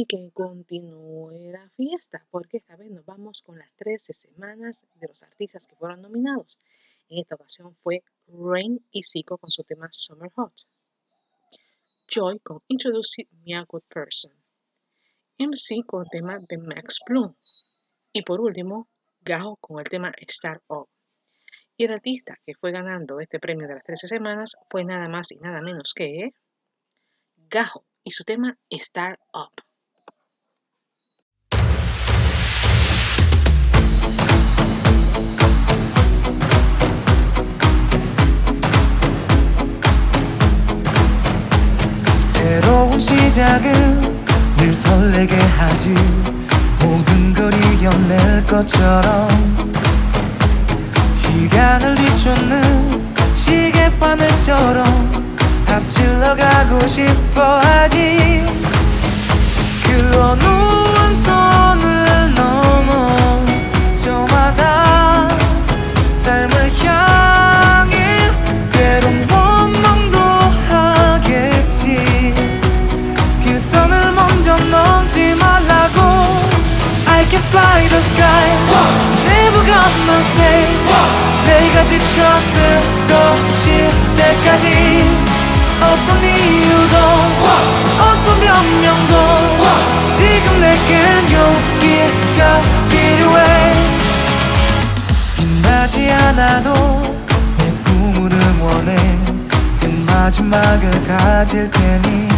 A: Y que continúe la fiesta, porque esta vez nos vamos con las 13 semanas de los artistas que fueron nominados. En esta ocasión fue Rain y Zico con su tema Summer Hot, Joy con Introduce Me a Good Person, MC con el tema de Max Bloom y por último Gajo con el tema Start Up. Y el artista que fue ganando este premio de las 13 semanas fue nada más y nada menos que Gajo y su tema Start Up.
G: 새로운 시작은 늘 설레게 하지. 모든 걸 이겨낼 것처럼 시간을 뒤쫓는 시계바늘처럼 앞질러 가고 싶어 하지. 그 어느 한 선을
P: 없는 stay 내가 지쳐 쓰러질 때까지. 어떤 이유도 어떤 변명도 지금 내겐 용기가 필요해. 빛나지 않아도 내 꿈을 응원해. 그 마지막을 가질 테니.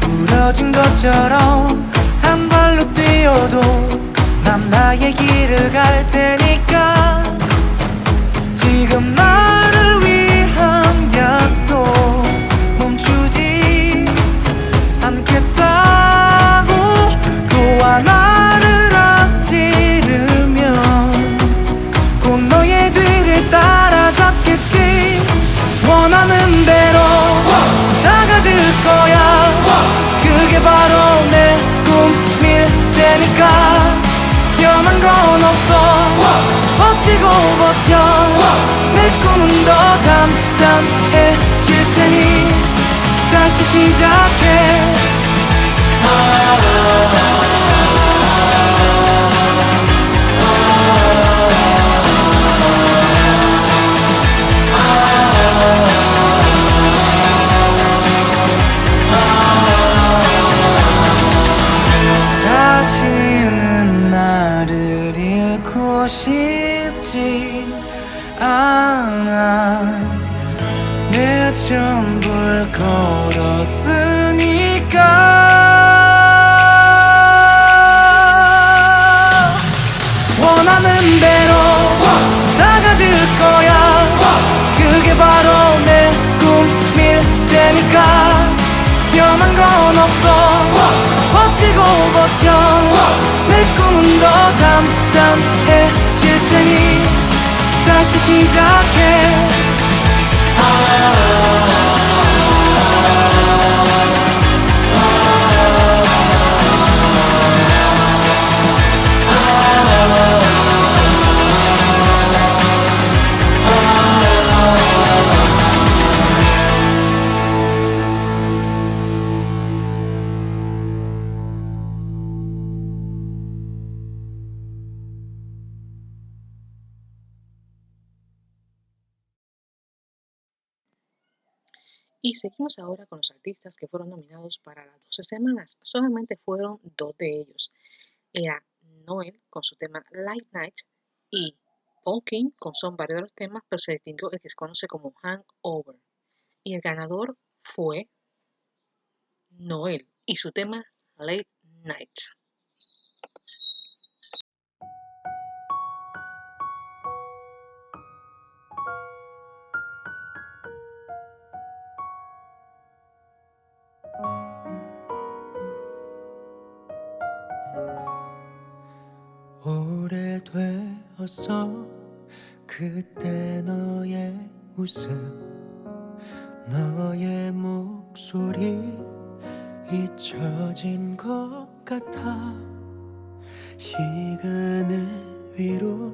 P: 부러진 것처럼 한 발로 뛰어도 난 나의 길을 갈 테니까 지금 나를 위한 약속 멈추지 않겠다고. 또 하나를 앞지르면 곧 너의 뒤를 따라잡겠지. 원하는 대로 다가질 거야. 그게 바로 내 꿈일 테니까 건 없어. 버티고 버텨. 내 꿈은 더 단단해질 테니 다시 시작해 내 전부를 걸었으니까. 원하는 대로 다 가질 거야. 그게 바로 내 꿈일 테니까. 변한 건 없어. 버티고 버텨. 내 꿈은 더 테니 다시 시작해.
D: Y ahora con los artistas que fueron nominados para las 12 semanas. Solamente fueron dos de ellos. Era Noel con su tema Light Night y Paul King con son varios de los temas, pero se distinguió el que se conoce como Hangover. Y el ganador fue Noel y su tema Late Night.
P: 오래되었어. 그때 너의 웃음 너의 목소리 잊혀진 것 같아. 시간의 위로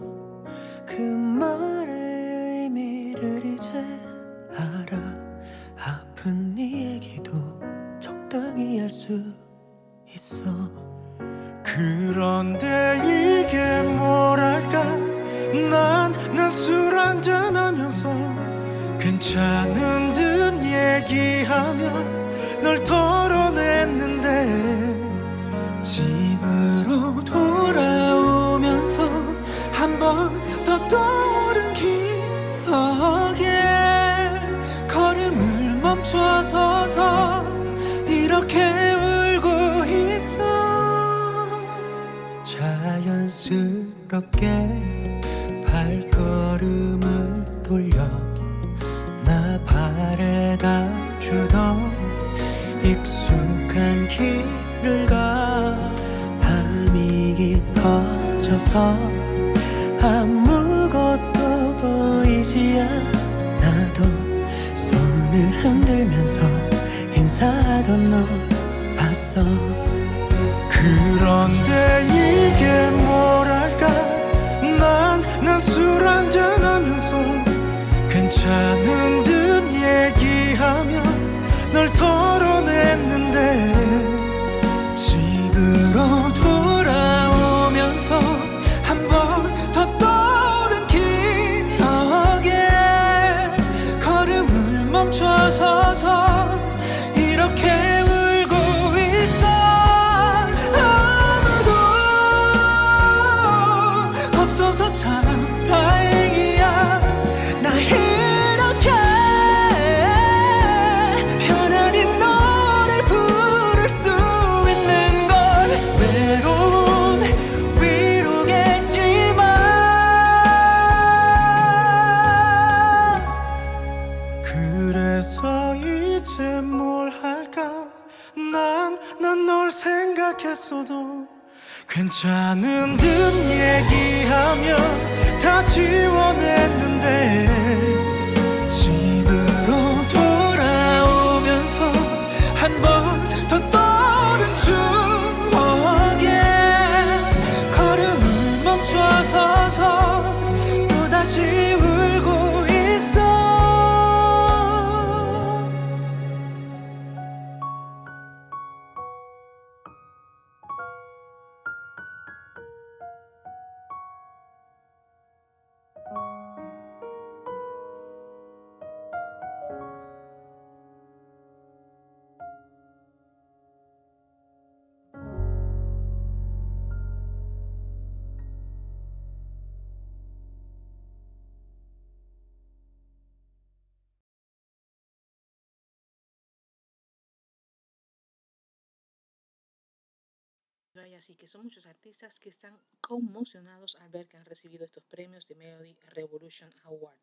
D: Así que son muchos artistas que están conmocionados al ver que han recibido estos premios de Melody Revolution Award.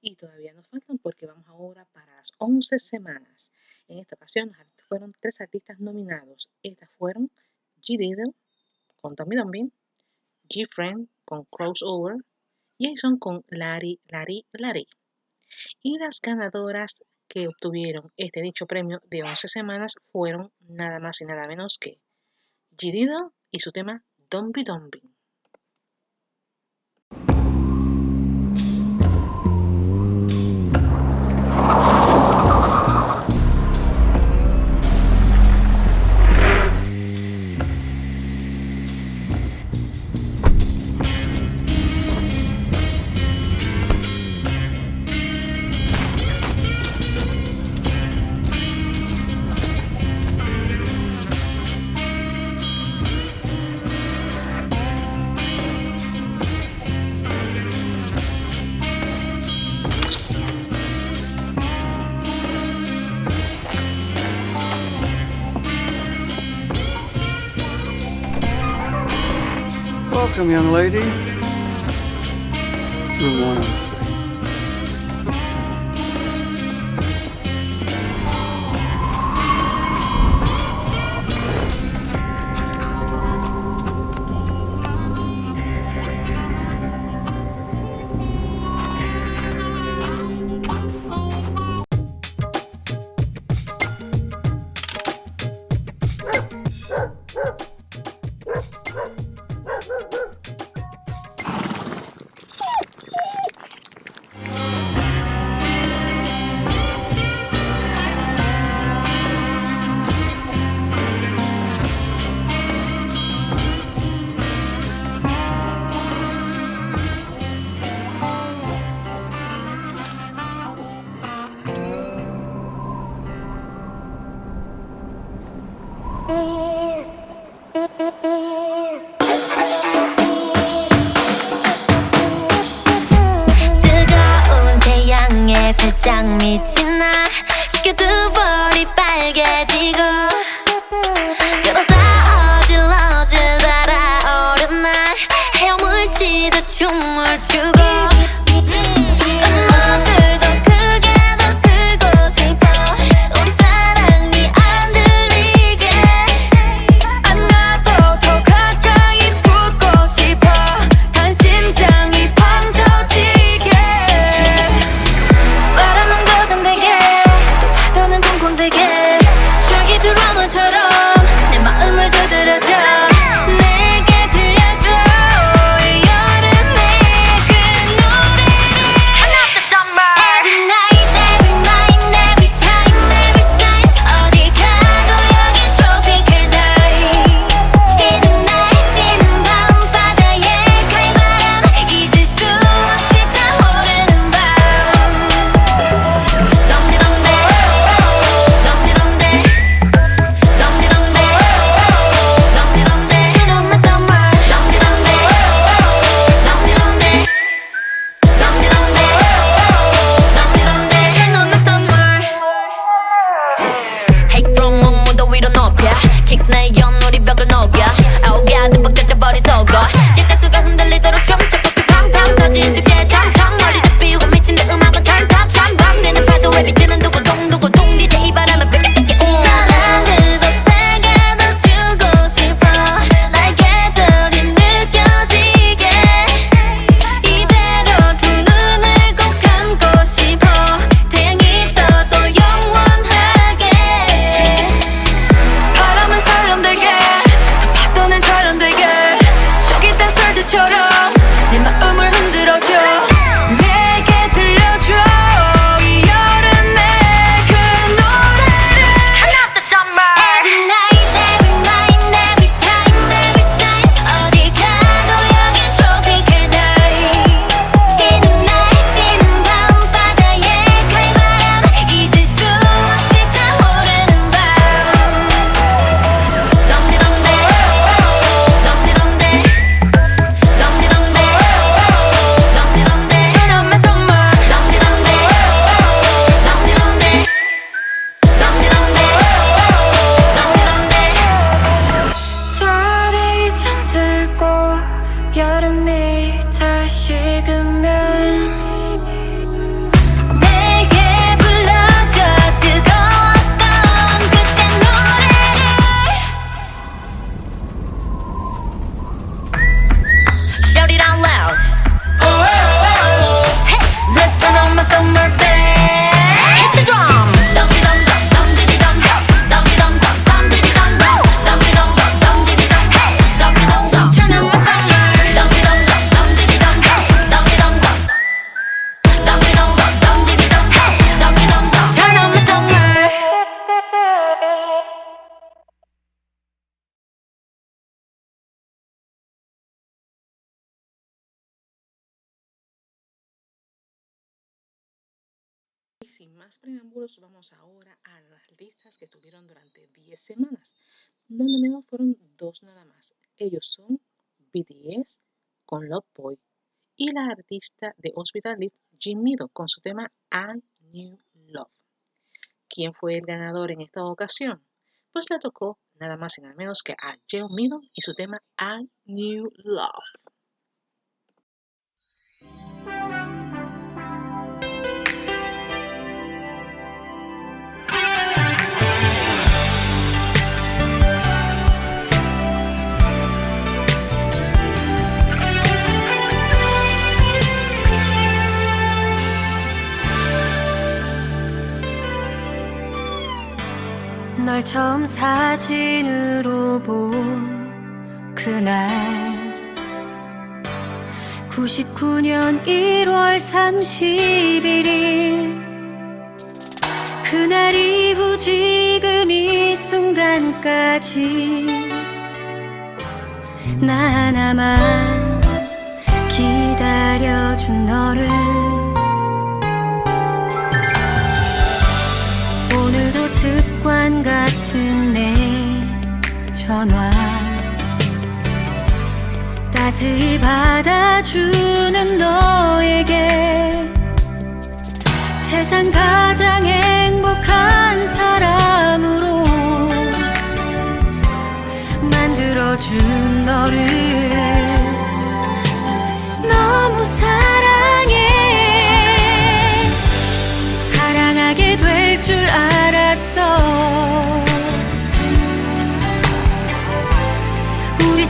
D: Y todavía nos faltan porque vamos ahora para las 11 semanas. En esta ocasión fueron tres artistas nominados. Estas fueron G. Diddle con Tommy Dombin, G. Friend con Crossover, y Jason con Larry, Larry, Larry. Y las ganadoras que obtuvieron este dicho premio de 11 semanas fueron nada más y nada menos que G. Diddle y su tema Dombi Dombi.
H: Welcome, young lady.
D: Good morning. Preámbulos, vamos ahora a las listas que estuvieron durante 10 semanas. Los nominados fueron dos nada más. Ellos son BTS con Love Boy y la artista de Hospital List, Jimmy con su tema I Knew Love. ¿Quién fue el ganador en esta ocasión? Pues le tocó nada más y nada menos que a Joe Middle y su tema I Knew Love.
A: 널 처음 사진으로 본 그날. 99년 1월 31일. 그날 이후 지금 이 순간까지. 나 하나만 기다려준 너를 습관 같은 내 전화. 따스히 받아주는 너에게 세상 가장 행복한 사람으로 만들어준 너를 너무 사랑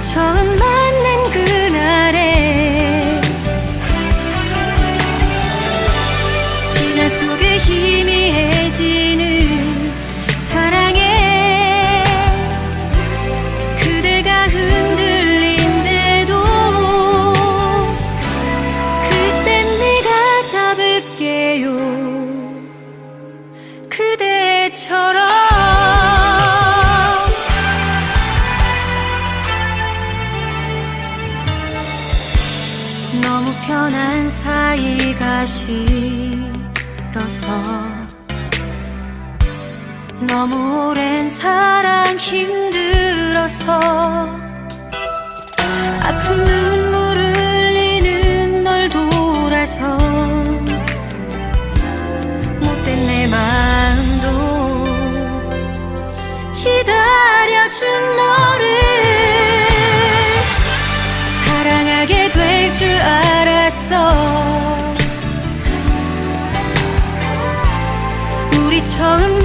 A: 처음 만 싫어서 너무 오랜 사랑 힘들어서 아픈 눈물 흘리는 널 돌아서 못된 내마
D: çağın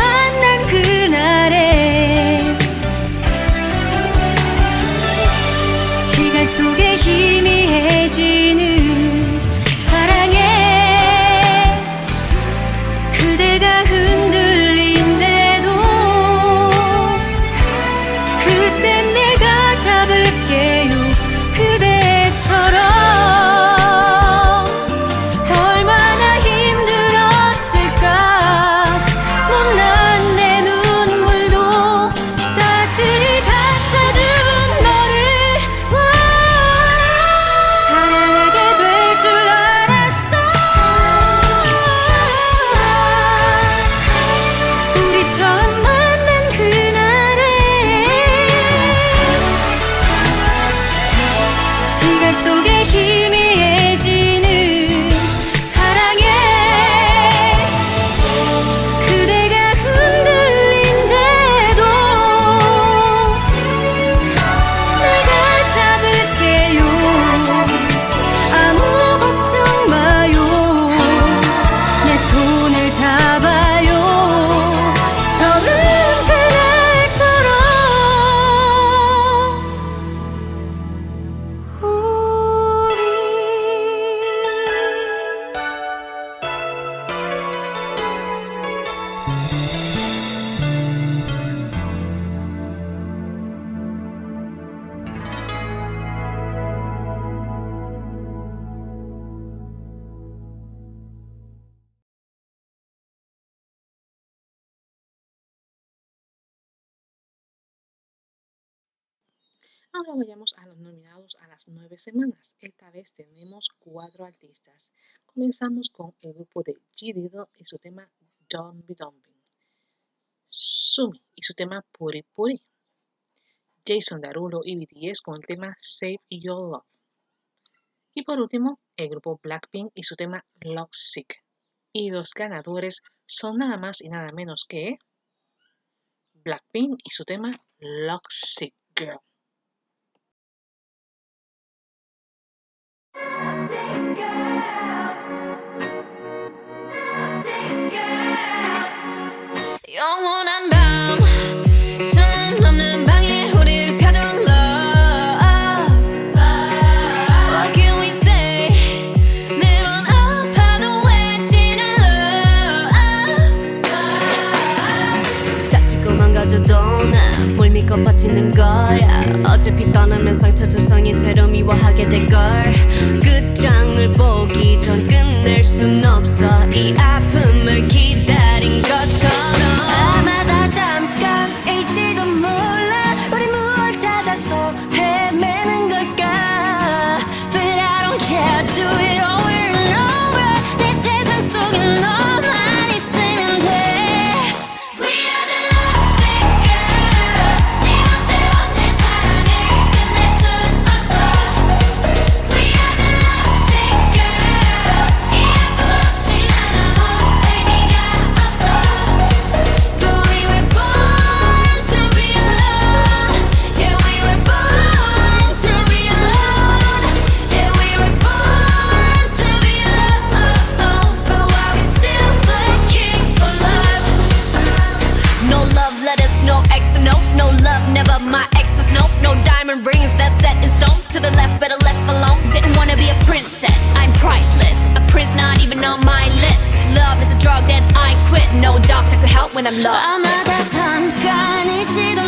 D: comenzamos con el grupo de G-Diddle y su tema Dumby Dumping. Sumi y su tema Puri Puri. Jason Darulo y BTS con el tema Save Your Love. Y por último, el grupo Blackpink y su tema Love Sick. Y los ganadores son nada más y nada menos que Blackpink y su tema Love Sick Girl.
A: 지는
B: 거야. 어차피 떠나면 상처 두성이 채로 미워하게 될걸. 끝장을 보기 전 끝낼 순 없어. 이 아픔을 기다려. drug, I quit. No doctor could help when I'm lost.
A: 아마 다 잠깐일지도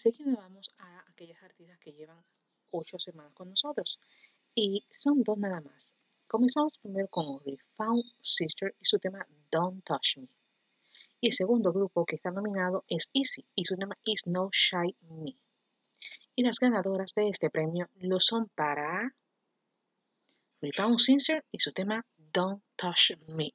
D: seleccionábamos a aquellas artistas que llevan ocho semanas con nosotros. Y son dos nada más.
A: Comenzamos primero con Audrey, Found Sister y su tema Don't Touch Me. Y el segundo grupo que está nominado es Easy y su tema Is No Shy Me. Y las ganadoras de este premio lo son para Rebound Sister y su tema Don't Touch Me.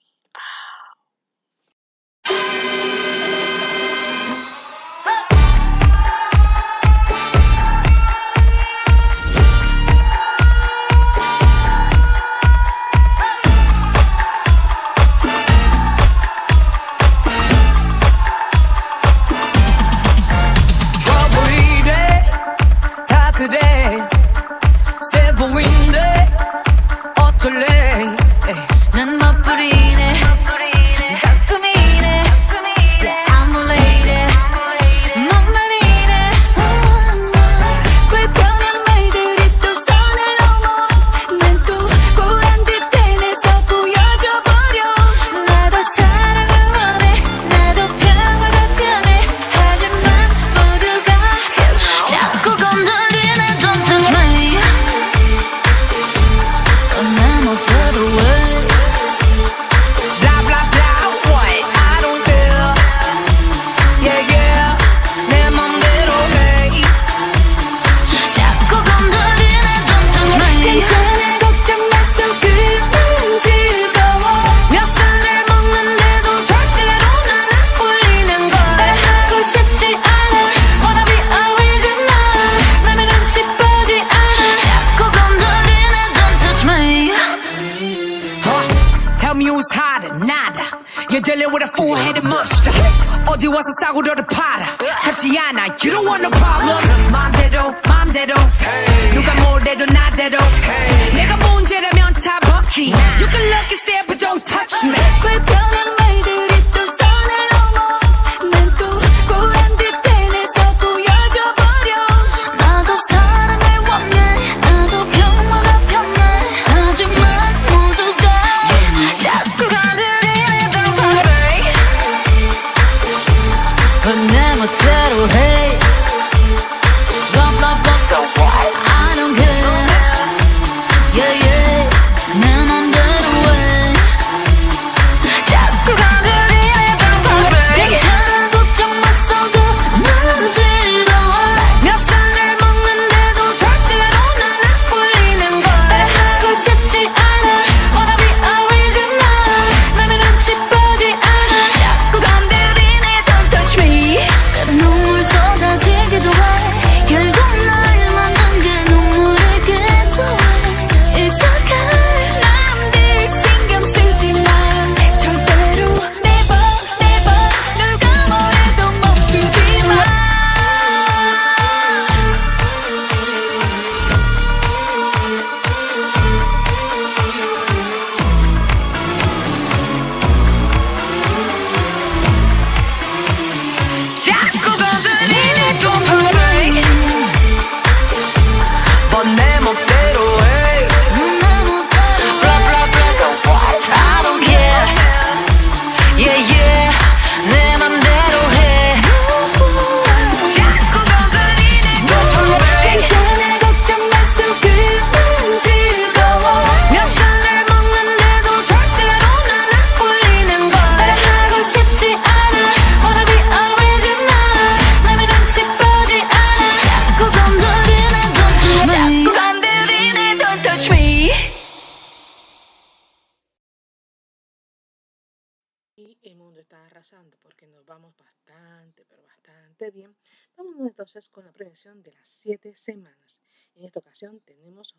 A: con la prevención de las 7 semanas. En esta ocasión tenemos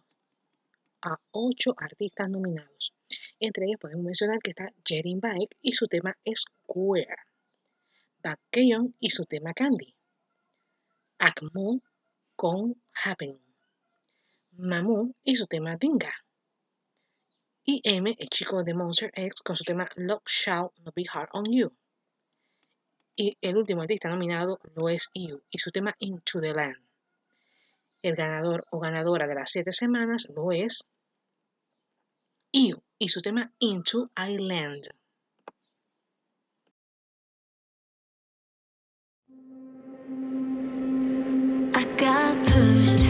A: a 8 artistas nominados. Entre ellos podemos mencionar que está Jerin Baek y su tema Square. Bak Keyon y su tema Candy. Akmu con Happening. Mamu y su tema Dinga. Y M, el chico de Monster X, con su tema Lock Shall Not Be Hard on You. Y el último artista nominado lo es You y su tema Into the Land. El ganador o ganadora de las siete semanas lo es You y su tema Into Island.
Q: I got pushed.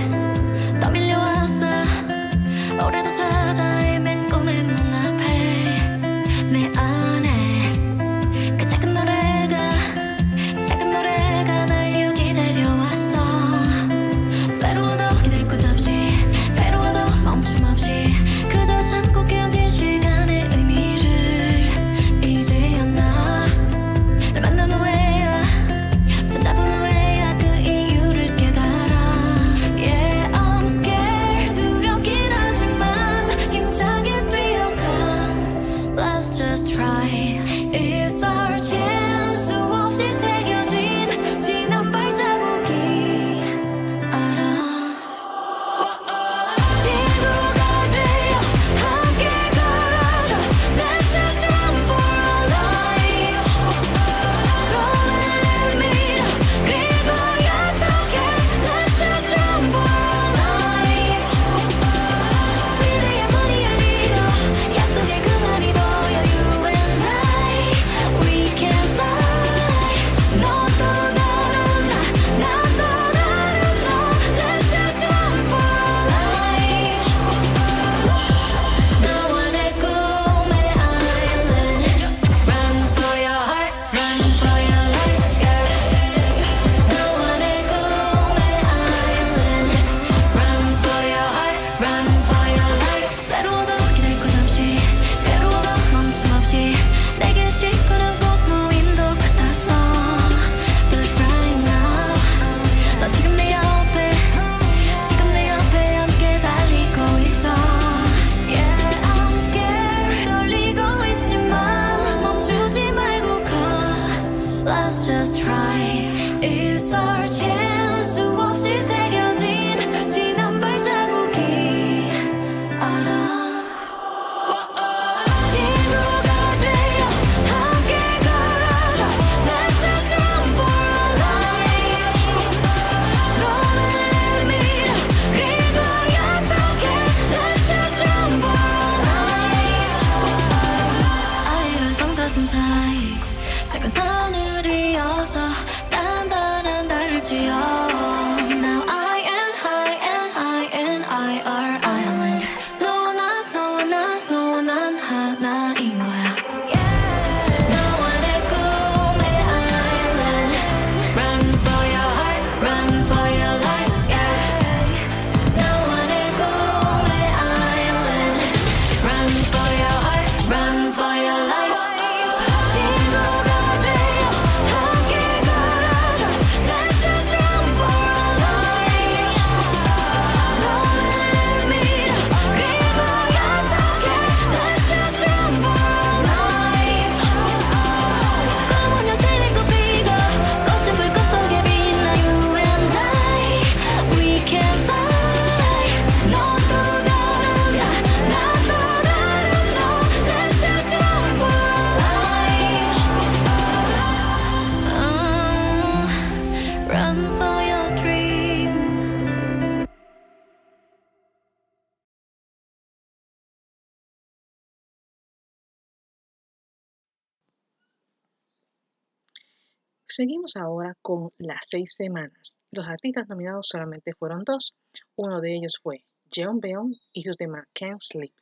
D: Seguimos ahora con las seis semanas. Los artistas nominados solamente fueron dos. Uno de ellos fue Jeon Beon y su tema Can't Sleep.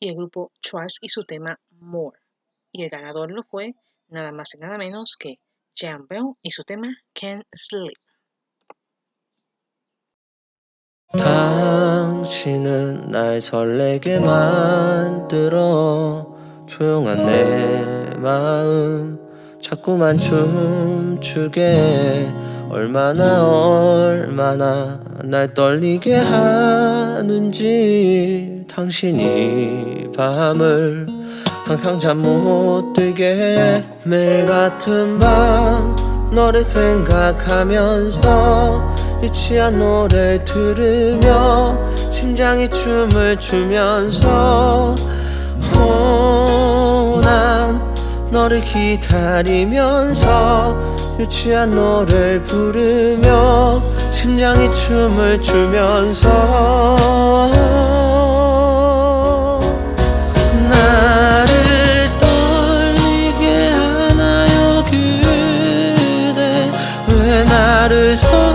D: Y el grupo Trash y su tema More. Y el ganador lo fue nada más y nada menos que Jeon Beon y su tema Can't Sleep.
L: 당신은 날 설레게 만들어 조용한 내 마음 자꾸만 춤추게 얼마나 얼마나 날 떨리게 하는지 당신이 밤을 항상 잠 못 들게 해 매일 같은 밤 너를 생각하면서 유치한 노래를 들으며 심장이 춤을 추면서 오, 난 너를 기다리면서 유치한 노래를 부르며 심장이 춤을 추면서 나를 떨리게 하나요 그대? 왜 나를 설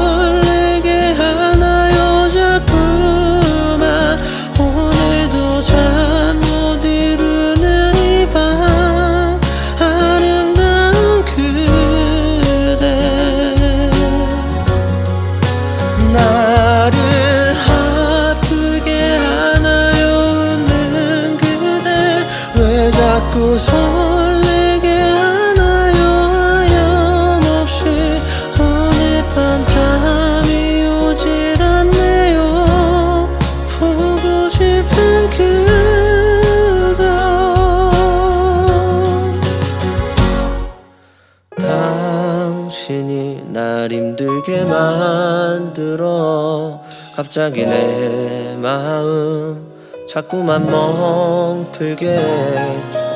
L: 갑자기 내 마음 자꾸만 멍들게.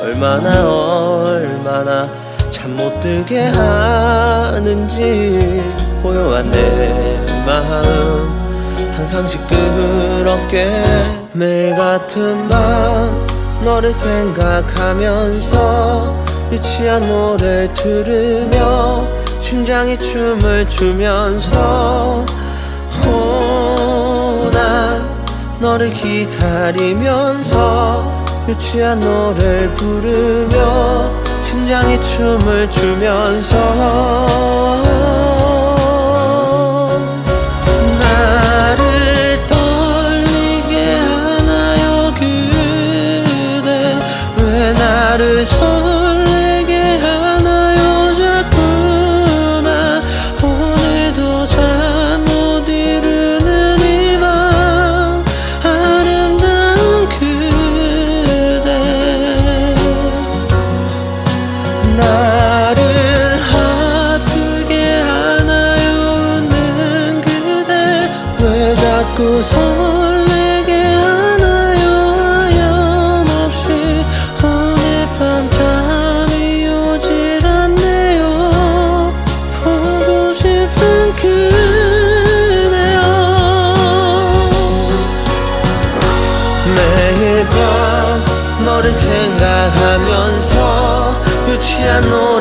L: 얼마나 얼마나 잠 못 들게 하는지 고요한 내 마음. 항상 시끄럽게 매일 같은 밤 너를 생각하면서 유치한 노래를 들으며 심장이 춤을 추면서 너를 기다리면서 유치한 노래를 부르며 심장이 춤을 추면서 나를 떨리게 하나요 그대? 왜 나를 설레게 하나요? 하염없이 오늘 밤 잠이 오질 않네요. 보고 싶은 그대요 매일 밤 너를 생각하면서 유치한 노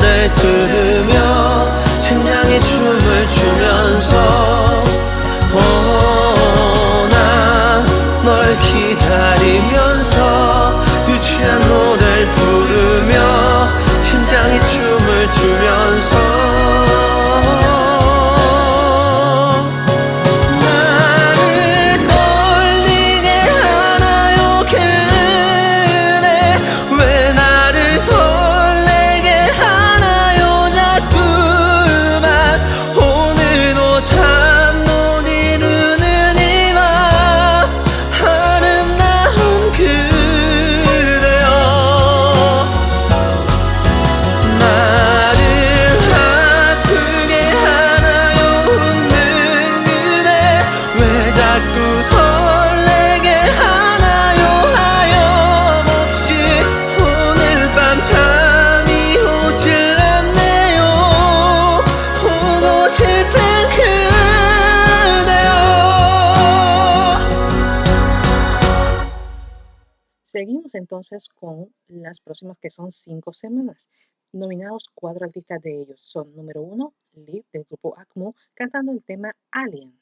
D: entonces con las próximas que son cinco semanas. Nominados cuatro artistas de ellos son número uno, Lead del grupo ACMU cantando el tema Alien.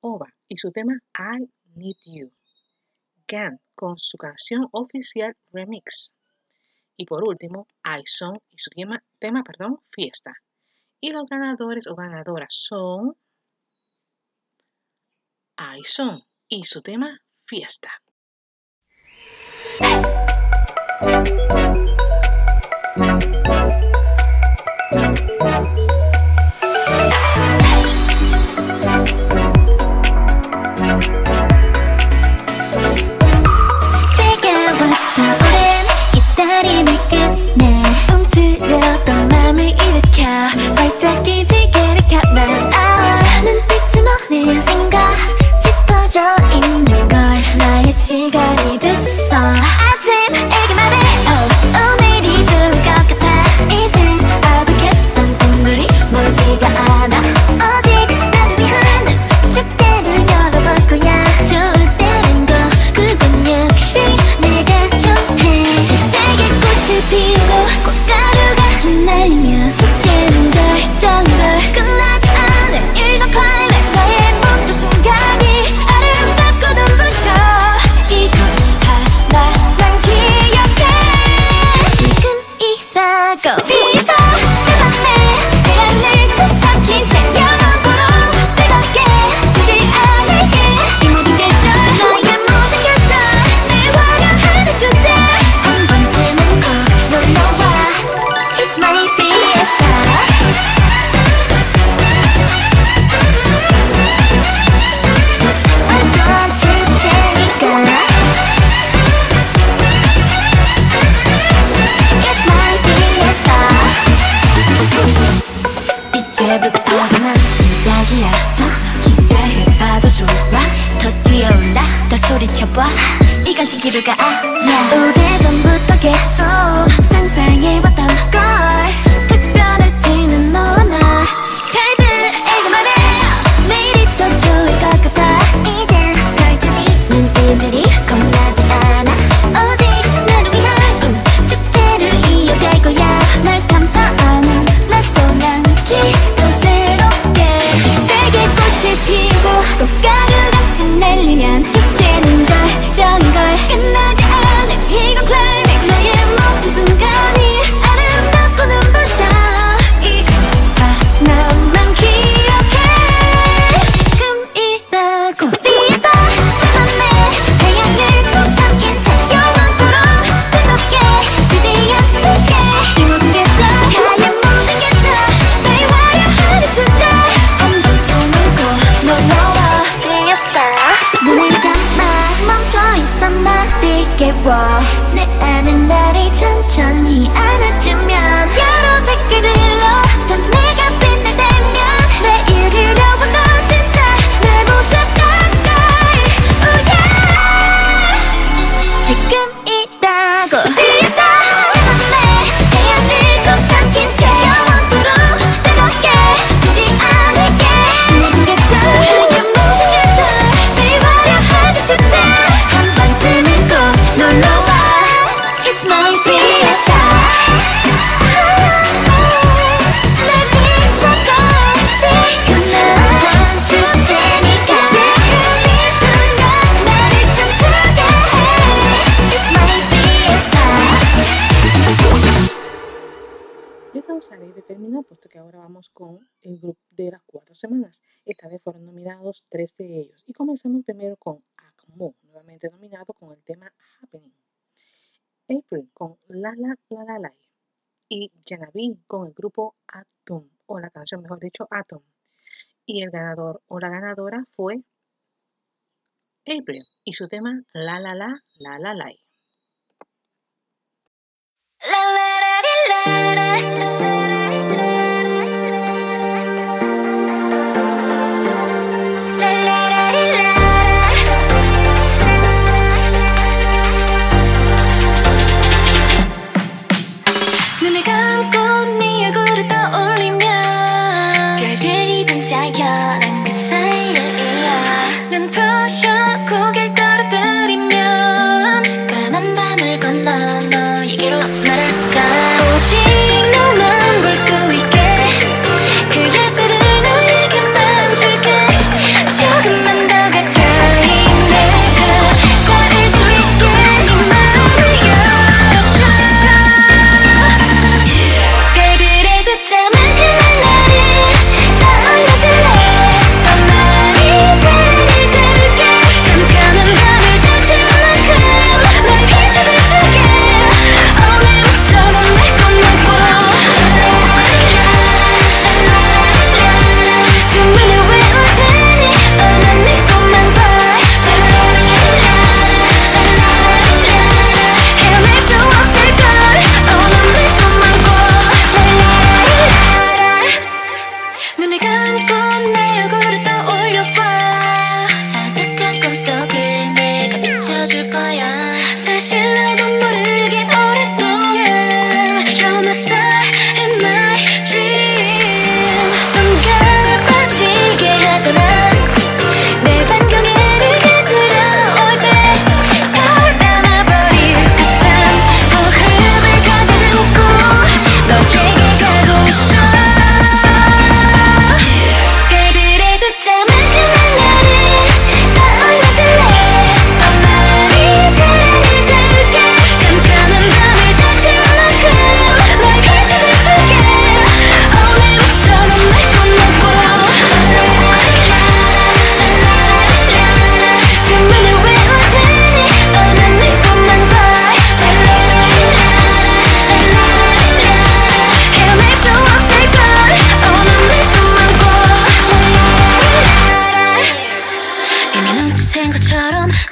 D: Ova y su tema I Need You. Gan con su canción oficial Remix. Y por último, Aison y su tema, tema perdón, Fiesta. Y los ganadores o ganadoras son Aison y su tema Fiesta.
A: Thank 나에게 시간이 됐어. 아침 얘기 말해. oh, 어, 오늘이 좋을 것 같아. 이제 어둑했던 꿈들이 멀지가 않아. 오직 나를 위한 축제를 열어볼 거야. 좋을 때는 거 그건 역시 내가 좋아해. 색색의 꽃을 피우고 꽃가루가 흩날리며 축제는 절정과 봐 이것이 기도가 아니야. 오래전부터 계속 상상해
D: Wannabe con el grupo Atom, o la canción mejor dicho, Atom. Y el ganador o la ganadora fue April y su tema La La La La La La.
A: la, la, la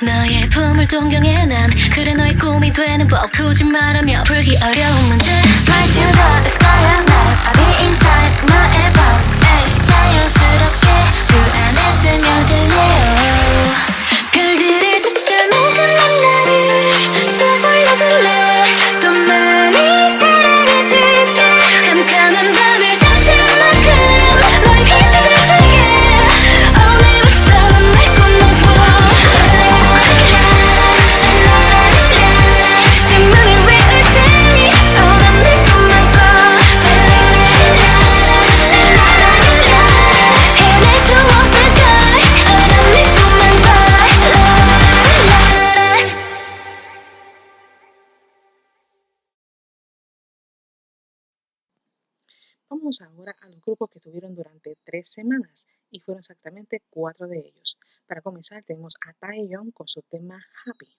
A: 너의 품을 동경해 난 그래 너의 꿈이 되는 법 굳이 말하며 풀기 어려운 문제 Fly to the sky of love I'll be inside 너의 법 자연스럽게 그 안에 스며들래요.
D: A los grupos que estuvieron durante tres semanas y fueron exactamente cuatro de ellos. Para comenzar tenemos a Taeyeon con su tema Happy,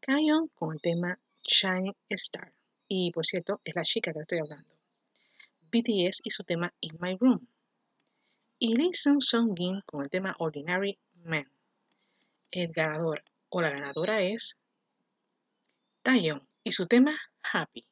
D: Kayon con el tema Shining Star y por cierto es la chica que estoy hablando, BTS y su tema In My Room y Lee Sung Sung-gin con el tema Ordinary Man. El ganador o la ganadora es Taeyeon y su tema Happy.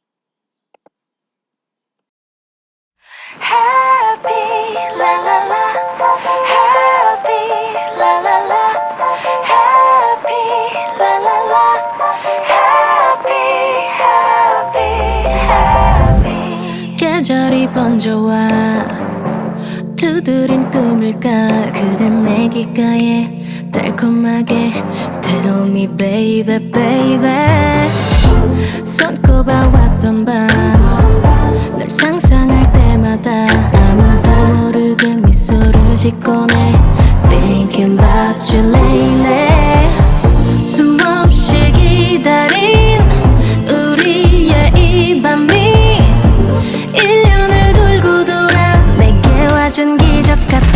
A: 계절이 번져와 두드린 꿈일까? 그댄 내 귓가에 달콤하게 Tell me baby baby. 손꼽아 왔던 밤 널 상상 짓곤 해 Thinking about you lately 수없이 기다린 우리의 이 밤이 1년을 돌고 돌아 내게 와준 기적 같아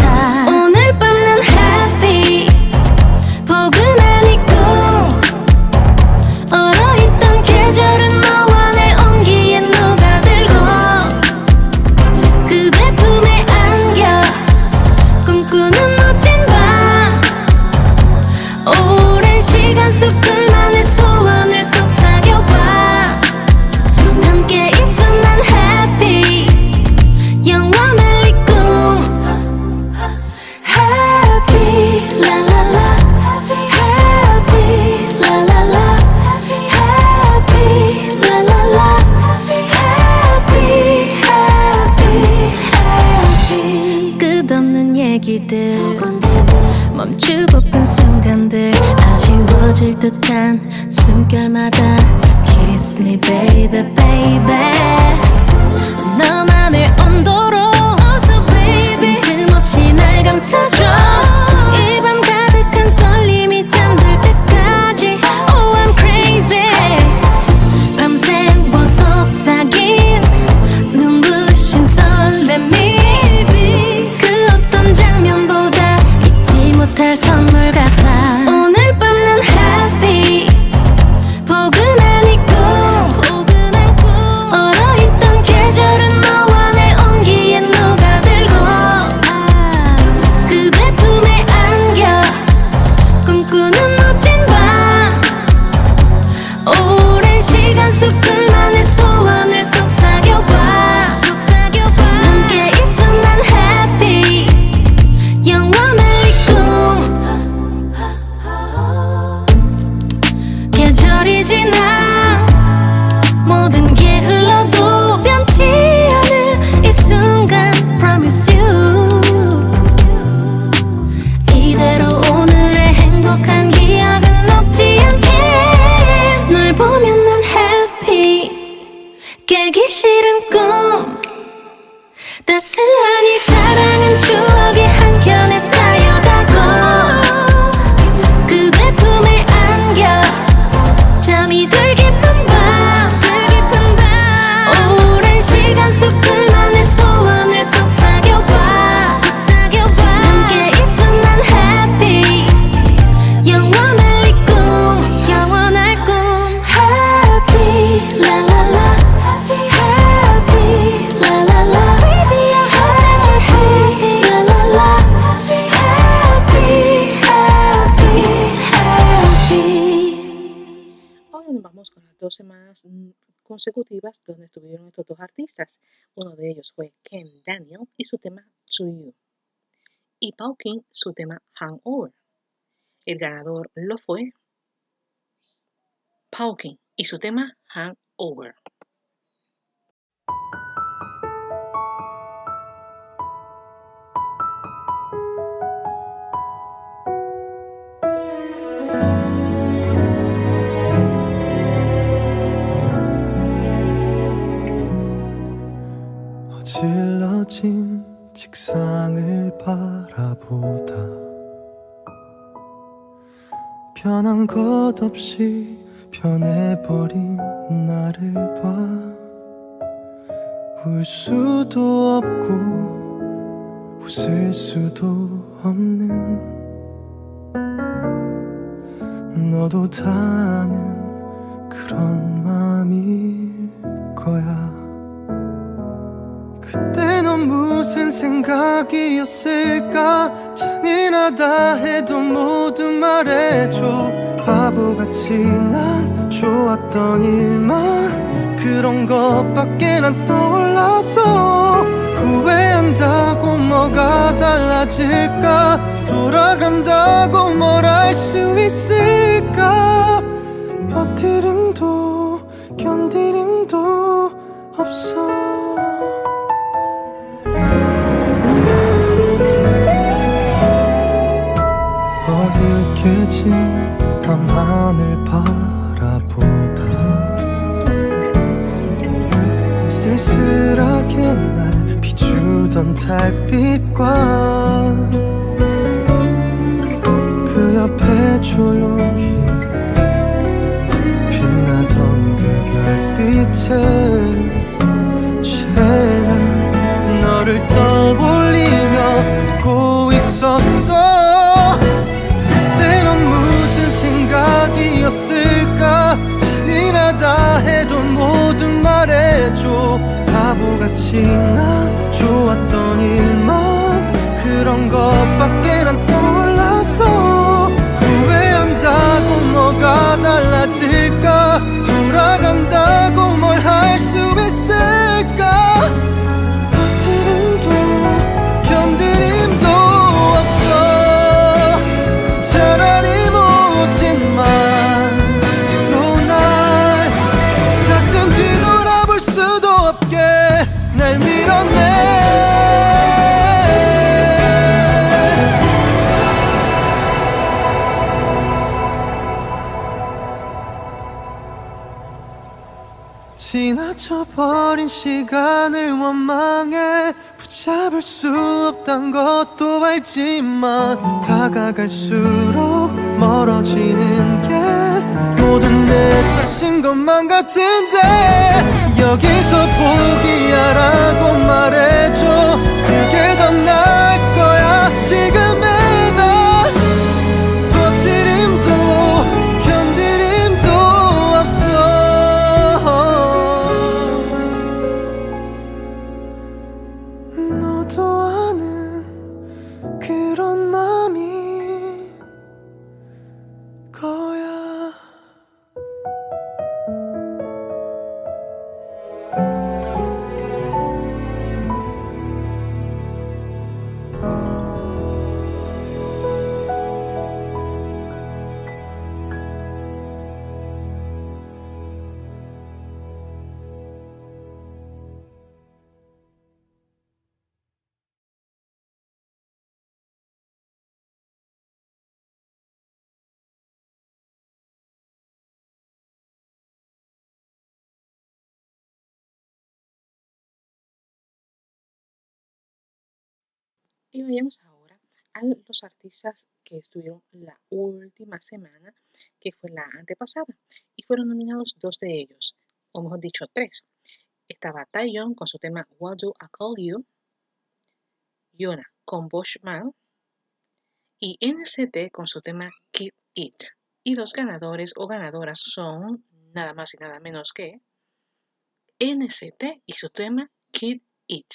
A: 아쉬워질 듯한 숨결마다 Kiss me baby baby. 너만의 온도로 어서 baby. 틈없이 날 감싸줘. 이 밤 가득한 떨림이 잠들 때까지. Oh I'm crazy. 밤새워 속삭인 눈부신 설렘이 그 어떤 장면보다 잊지 못할 선물 같아 깨기 싫은 꿈. 따스한 이 사랑은 추억의 한켠에
D: consecutivas donde estuvieron estos dos artistas. Uno de ellos fue Ken Daniel y su tema To You. Y Pau King su tema Hangover. El ganador lo fue Pau King y su tema Hangover.
R: 어질러진 책상을 바라보다 변한 것 없이 변해버린 나를 봐. 울 수도 없고 웃을 수도 없는 너도 다 아는 그런 마음일 거야 그때 넌 무슨 생각이었을까? 잔인하다 해도 모두 말해줘. 바보같이 난 좋았던 일만 그런 것밖에 난 떠올라서 후회한다고 뭐가 달라질까? 돌아간다고 뭘할수 있을까? 버티림도 견디림도 없어 밤하늘 바라보다. 쓸쓸하게 날 비추던 달빛과 난 좋았던 일만 그런 것밖에 난 떠올라서 후회한다고 뭐가 달라질까 버린 시간을 원망해 붙잡을 수 없단 것도 알지만 다가갈수록 멀어지는 게 모든 내 탓인 것만 같은데 여기서 포기하라고 말해줘 그게 더 나을 그런
D: Y vayamos ahora a los artistas que estuvieron la última semana, que fue la antepasada, y fueron nominados dos de ellos, o mejor dicho, tres. Estaba Taeyeon con su tema What Do I Call You, Yuna con Bushman y NCT con su tema Keep It. Y los ganadores o ganadoras son nada más y nada menos que NCT y su tema Keep It.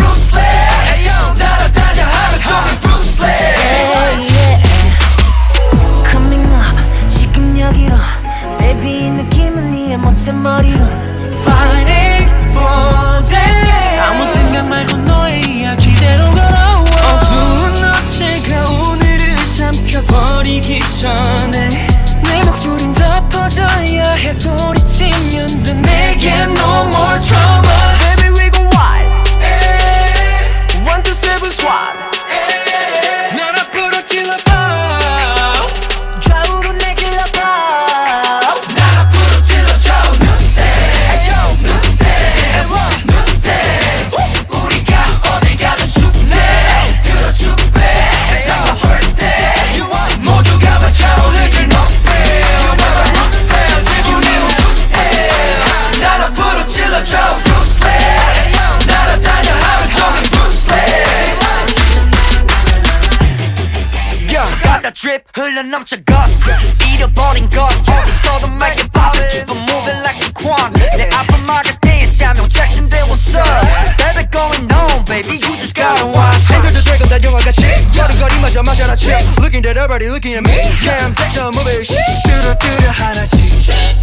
I: drip 흘러넘쳐 guts 잃어버린 것 어디서도 make it pop Keep on moving like a quan 내 앞을 막을 때 사명 Jackson they what's up Baby going on baby you just gotta watch
O: 행동도 되고 다 영화같이 여름거리마저 마셔라 chip Looking at everybody looking at me Yeah I'm sick of moving shit 뚜루뚜루 하나씩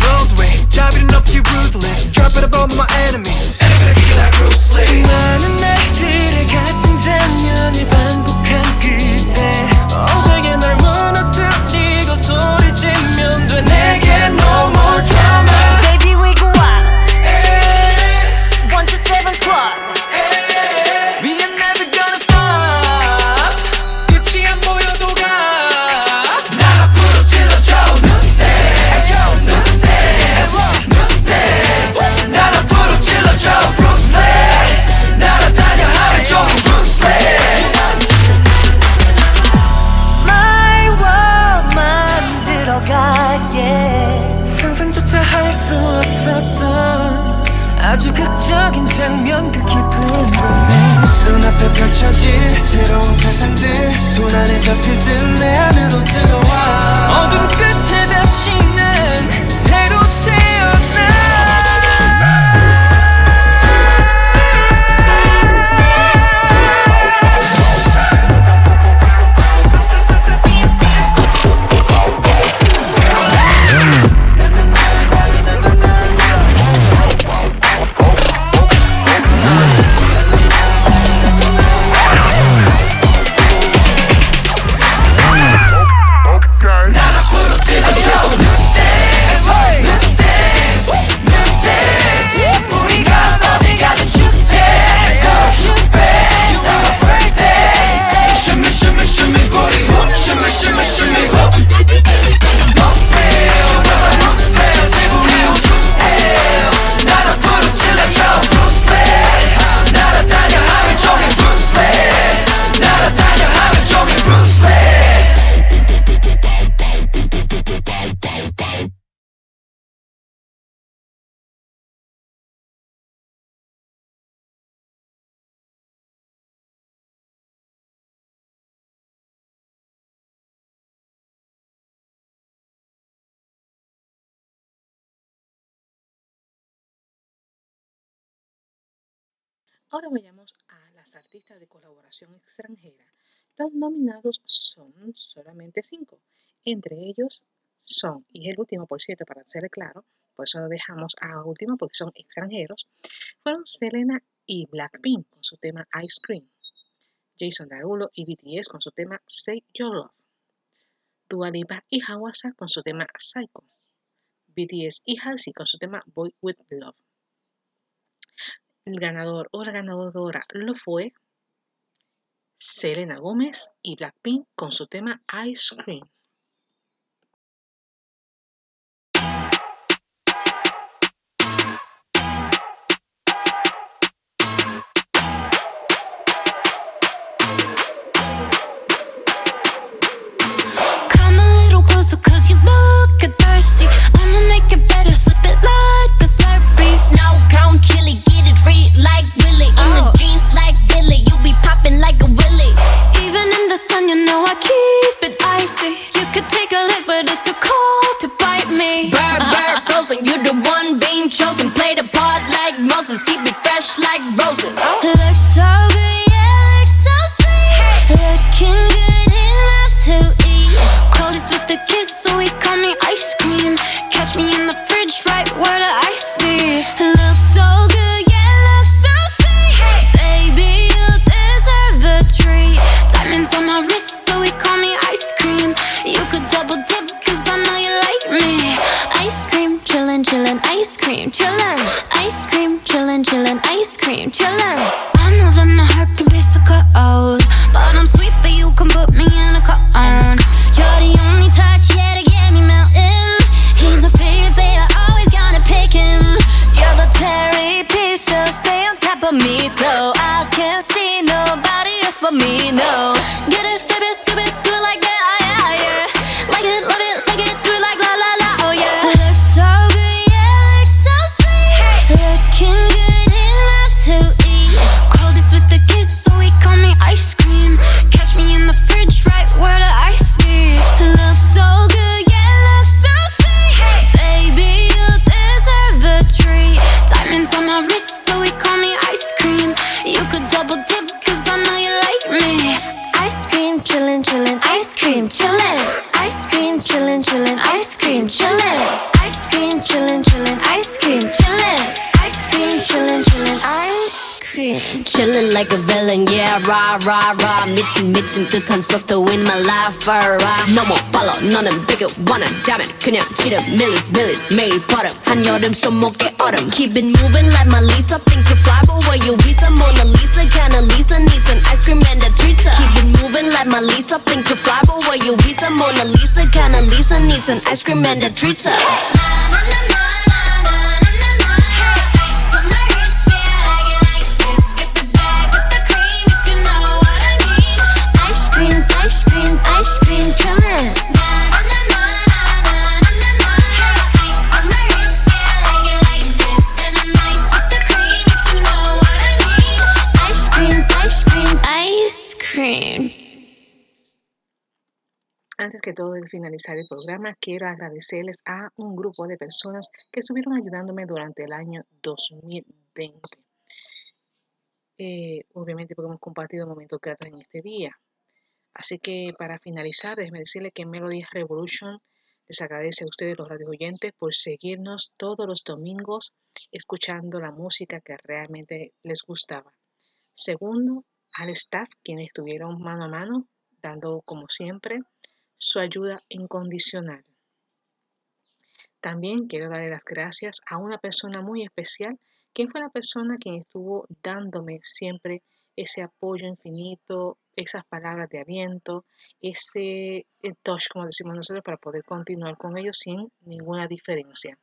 O: Rose way 자비는 없이 ruthless Drop it above my enemies Enemy kick it like Bruce Lee
F: 수많은 날들의 같은 장면을 반복한 끝에 어제게
O: 눈앞에 펼쳐질 새로운 세상들 손안에 잡힐 듯내
D: Ahora vayamos a las artistas de colaboración extranjera. Los nominados son solamente cinco. Entre ellos son, y el último por cierto para ser claro, por eso lo dejamos a último porque son extranjeros, fueron Selena y Blackpink con su tema Ice Cream, Jason Derulo y BTS con su tema Say Your Love, Dua Lipa y Hawasa con su tema Psycho, BTS y Halsey con su tema Boy With Love. El ganador o la ganadora lo fue Selena Gómez y Blackpink con su tema Ice Cream.
H: know I keep it icy. You could take a lick, but it's too cold to bite me. Bird, bird, frozen. You're the one being chosen. Play the part like Moses. Keep it fresh like roses. Look chillin'. cream. Chillin'
A: like a villain, yeah, rah, rah, rah. 미친, 미친 듯한 속도 in my life, alright. 너무 빨라, 너는 bigger, 원한다면 그냥 지름, millies, millies. 매일 버릇, 한여름 손목에 얼음. Keep it moving like my Lisa. Think you fly, but where you visa? Mona Lisa, kinda Lisa, needs an ice cream and a treat. Keep it moving like my Lisa. Think you fly, but where you visa? Mona Lisa, kinda Lisa, needs an ice cream and a treat.
D: que todo de finalizar el programa, quiero agradecerles a un grupo de personas que estuvieron ayudándome durante el año 2020. Eh, obviamente porque hemos compartido momentos gratos en este día. Así que para finalizar, déjenme decirles que Melody Revolution les agradece a ustedes los radio oyentes por seguirnos todos los domingos escuchando la música que realmente les gustaba. Segundo, al staff, quienes estuvieron mano a mano, dando como siempre su ayuda incondicional. También quiero darle las gracias a una persona muy especial, quien fue la persona quien estuvo dándome siempre ese apoyo infinito, esas palabras de aliento, ese touch, como decimos nosotros, para poder continuar con ellos sin ninguna diferencia.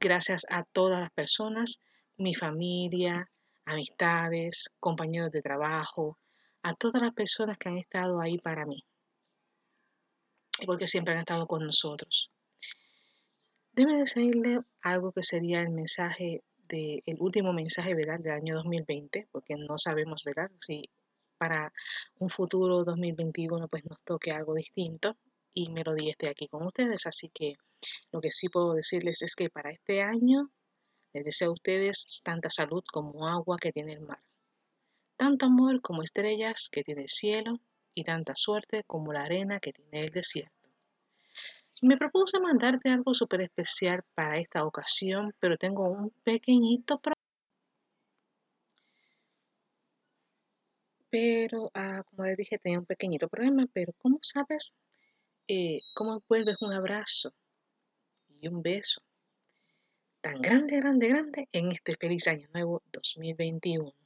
D: Gracias a todas las personas, mi familia, amistades, compañeros de trabajo, a todas las personas que han estado ahí para mí, porque siempre han estado con nosotros. Debe decirle algo que sería el mensaje de, el último mensaje ¿verdad? del año 2020, porque no sabemos ¿verdad? si para un futuro 2021 pues nos toque algo distinto y Melodía esté aquí con ustedes. Así que lo que sí puedo decirles es que para este año les deseo a ustedes tanta salud como agua que tiene el mar, tanto amor como estrellas que tiene el cielo y tanta suerte como la arena que tiene el desierto. Me propuse mandarte algo súper especial para esta ocasión, pero tengo un pequeñito problema. Pero, ah, como les dije, tenía un pequeñito problema, pero ¿cómo sabes eh, cómo vuelves un abrazo y un beso tan grande, grande, grande en este feliz año nuevo 2021?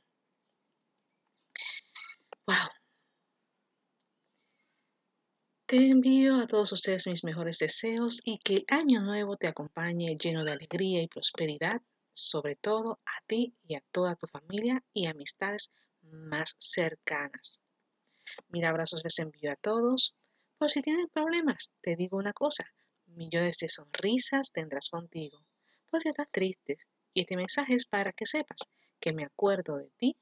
D: ¡Wow! Te envío a todos ustedes mis mejores deseos y que el año nuevo te acompañe lleno de alegría y prosperidad, sobre todo a ti y a toda tu familia y amistades más cercanas. Mil abrazos les envío a todos. Por si tienen problemas, te digo una cosa, millones de sonrisas tendrás contigo. Por si estás triste, y este mensaje es para que sepas que me acuerdo de ti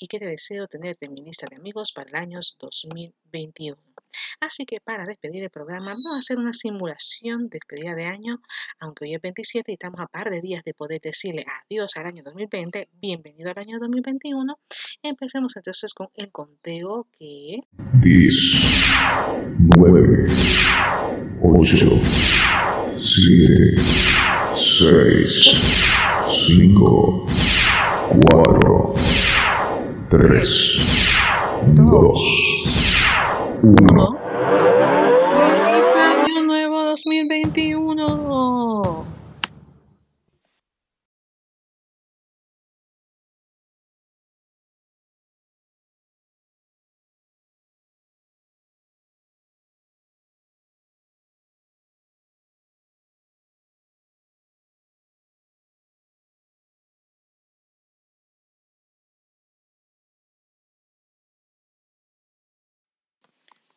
D: y que te deseo tenerte en mi lista de amigos para el año 2021. Así que para despedir el programa vamos a hacer una simulación de despedida de año, aunque hoy es 27 y estamos a par de días de poder decirle adiós al año 2020, bienvenido al año 2021. Empecemos entonces con el conteo que...
S: 10, 9, 8, 7, 6, 5, 4, 3, 2, 1.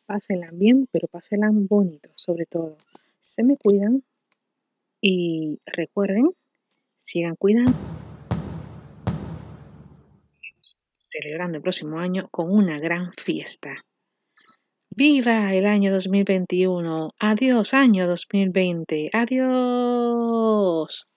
D: Pásenla bien, pero pásenla bonito, sobre todo. Se me cuidan y recuerden, sigan cuidando. Celebrando el próximo año con una gran fiesta. ¡Viva el año 2021! ¡Adiós, año 2020! ¡Adiós!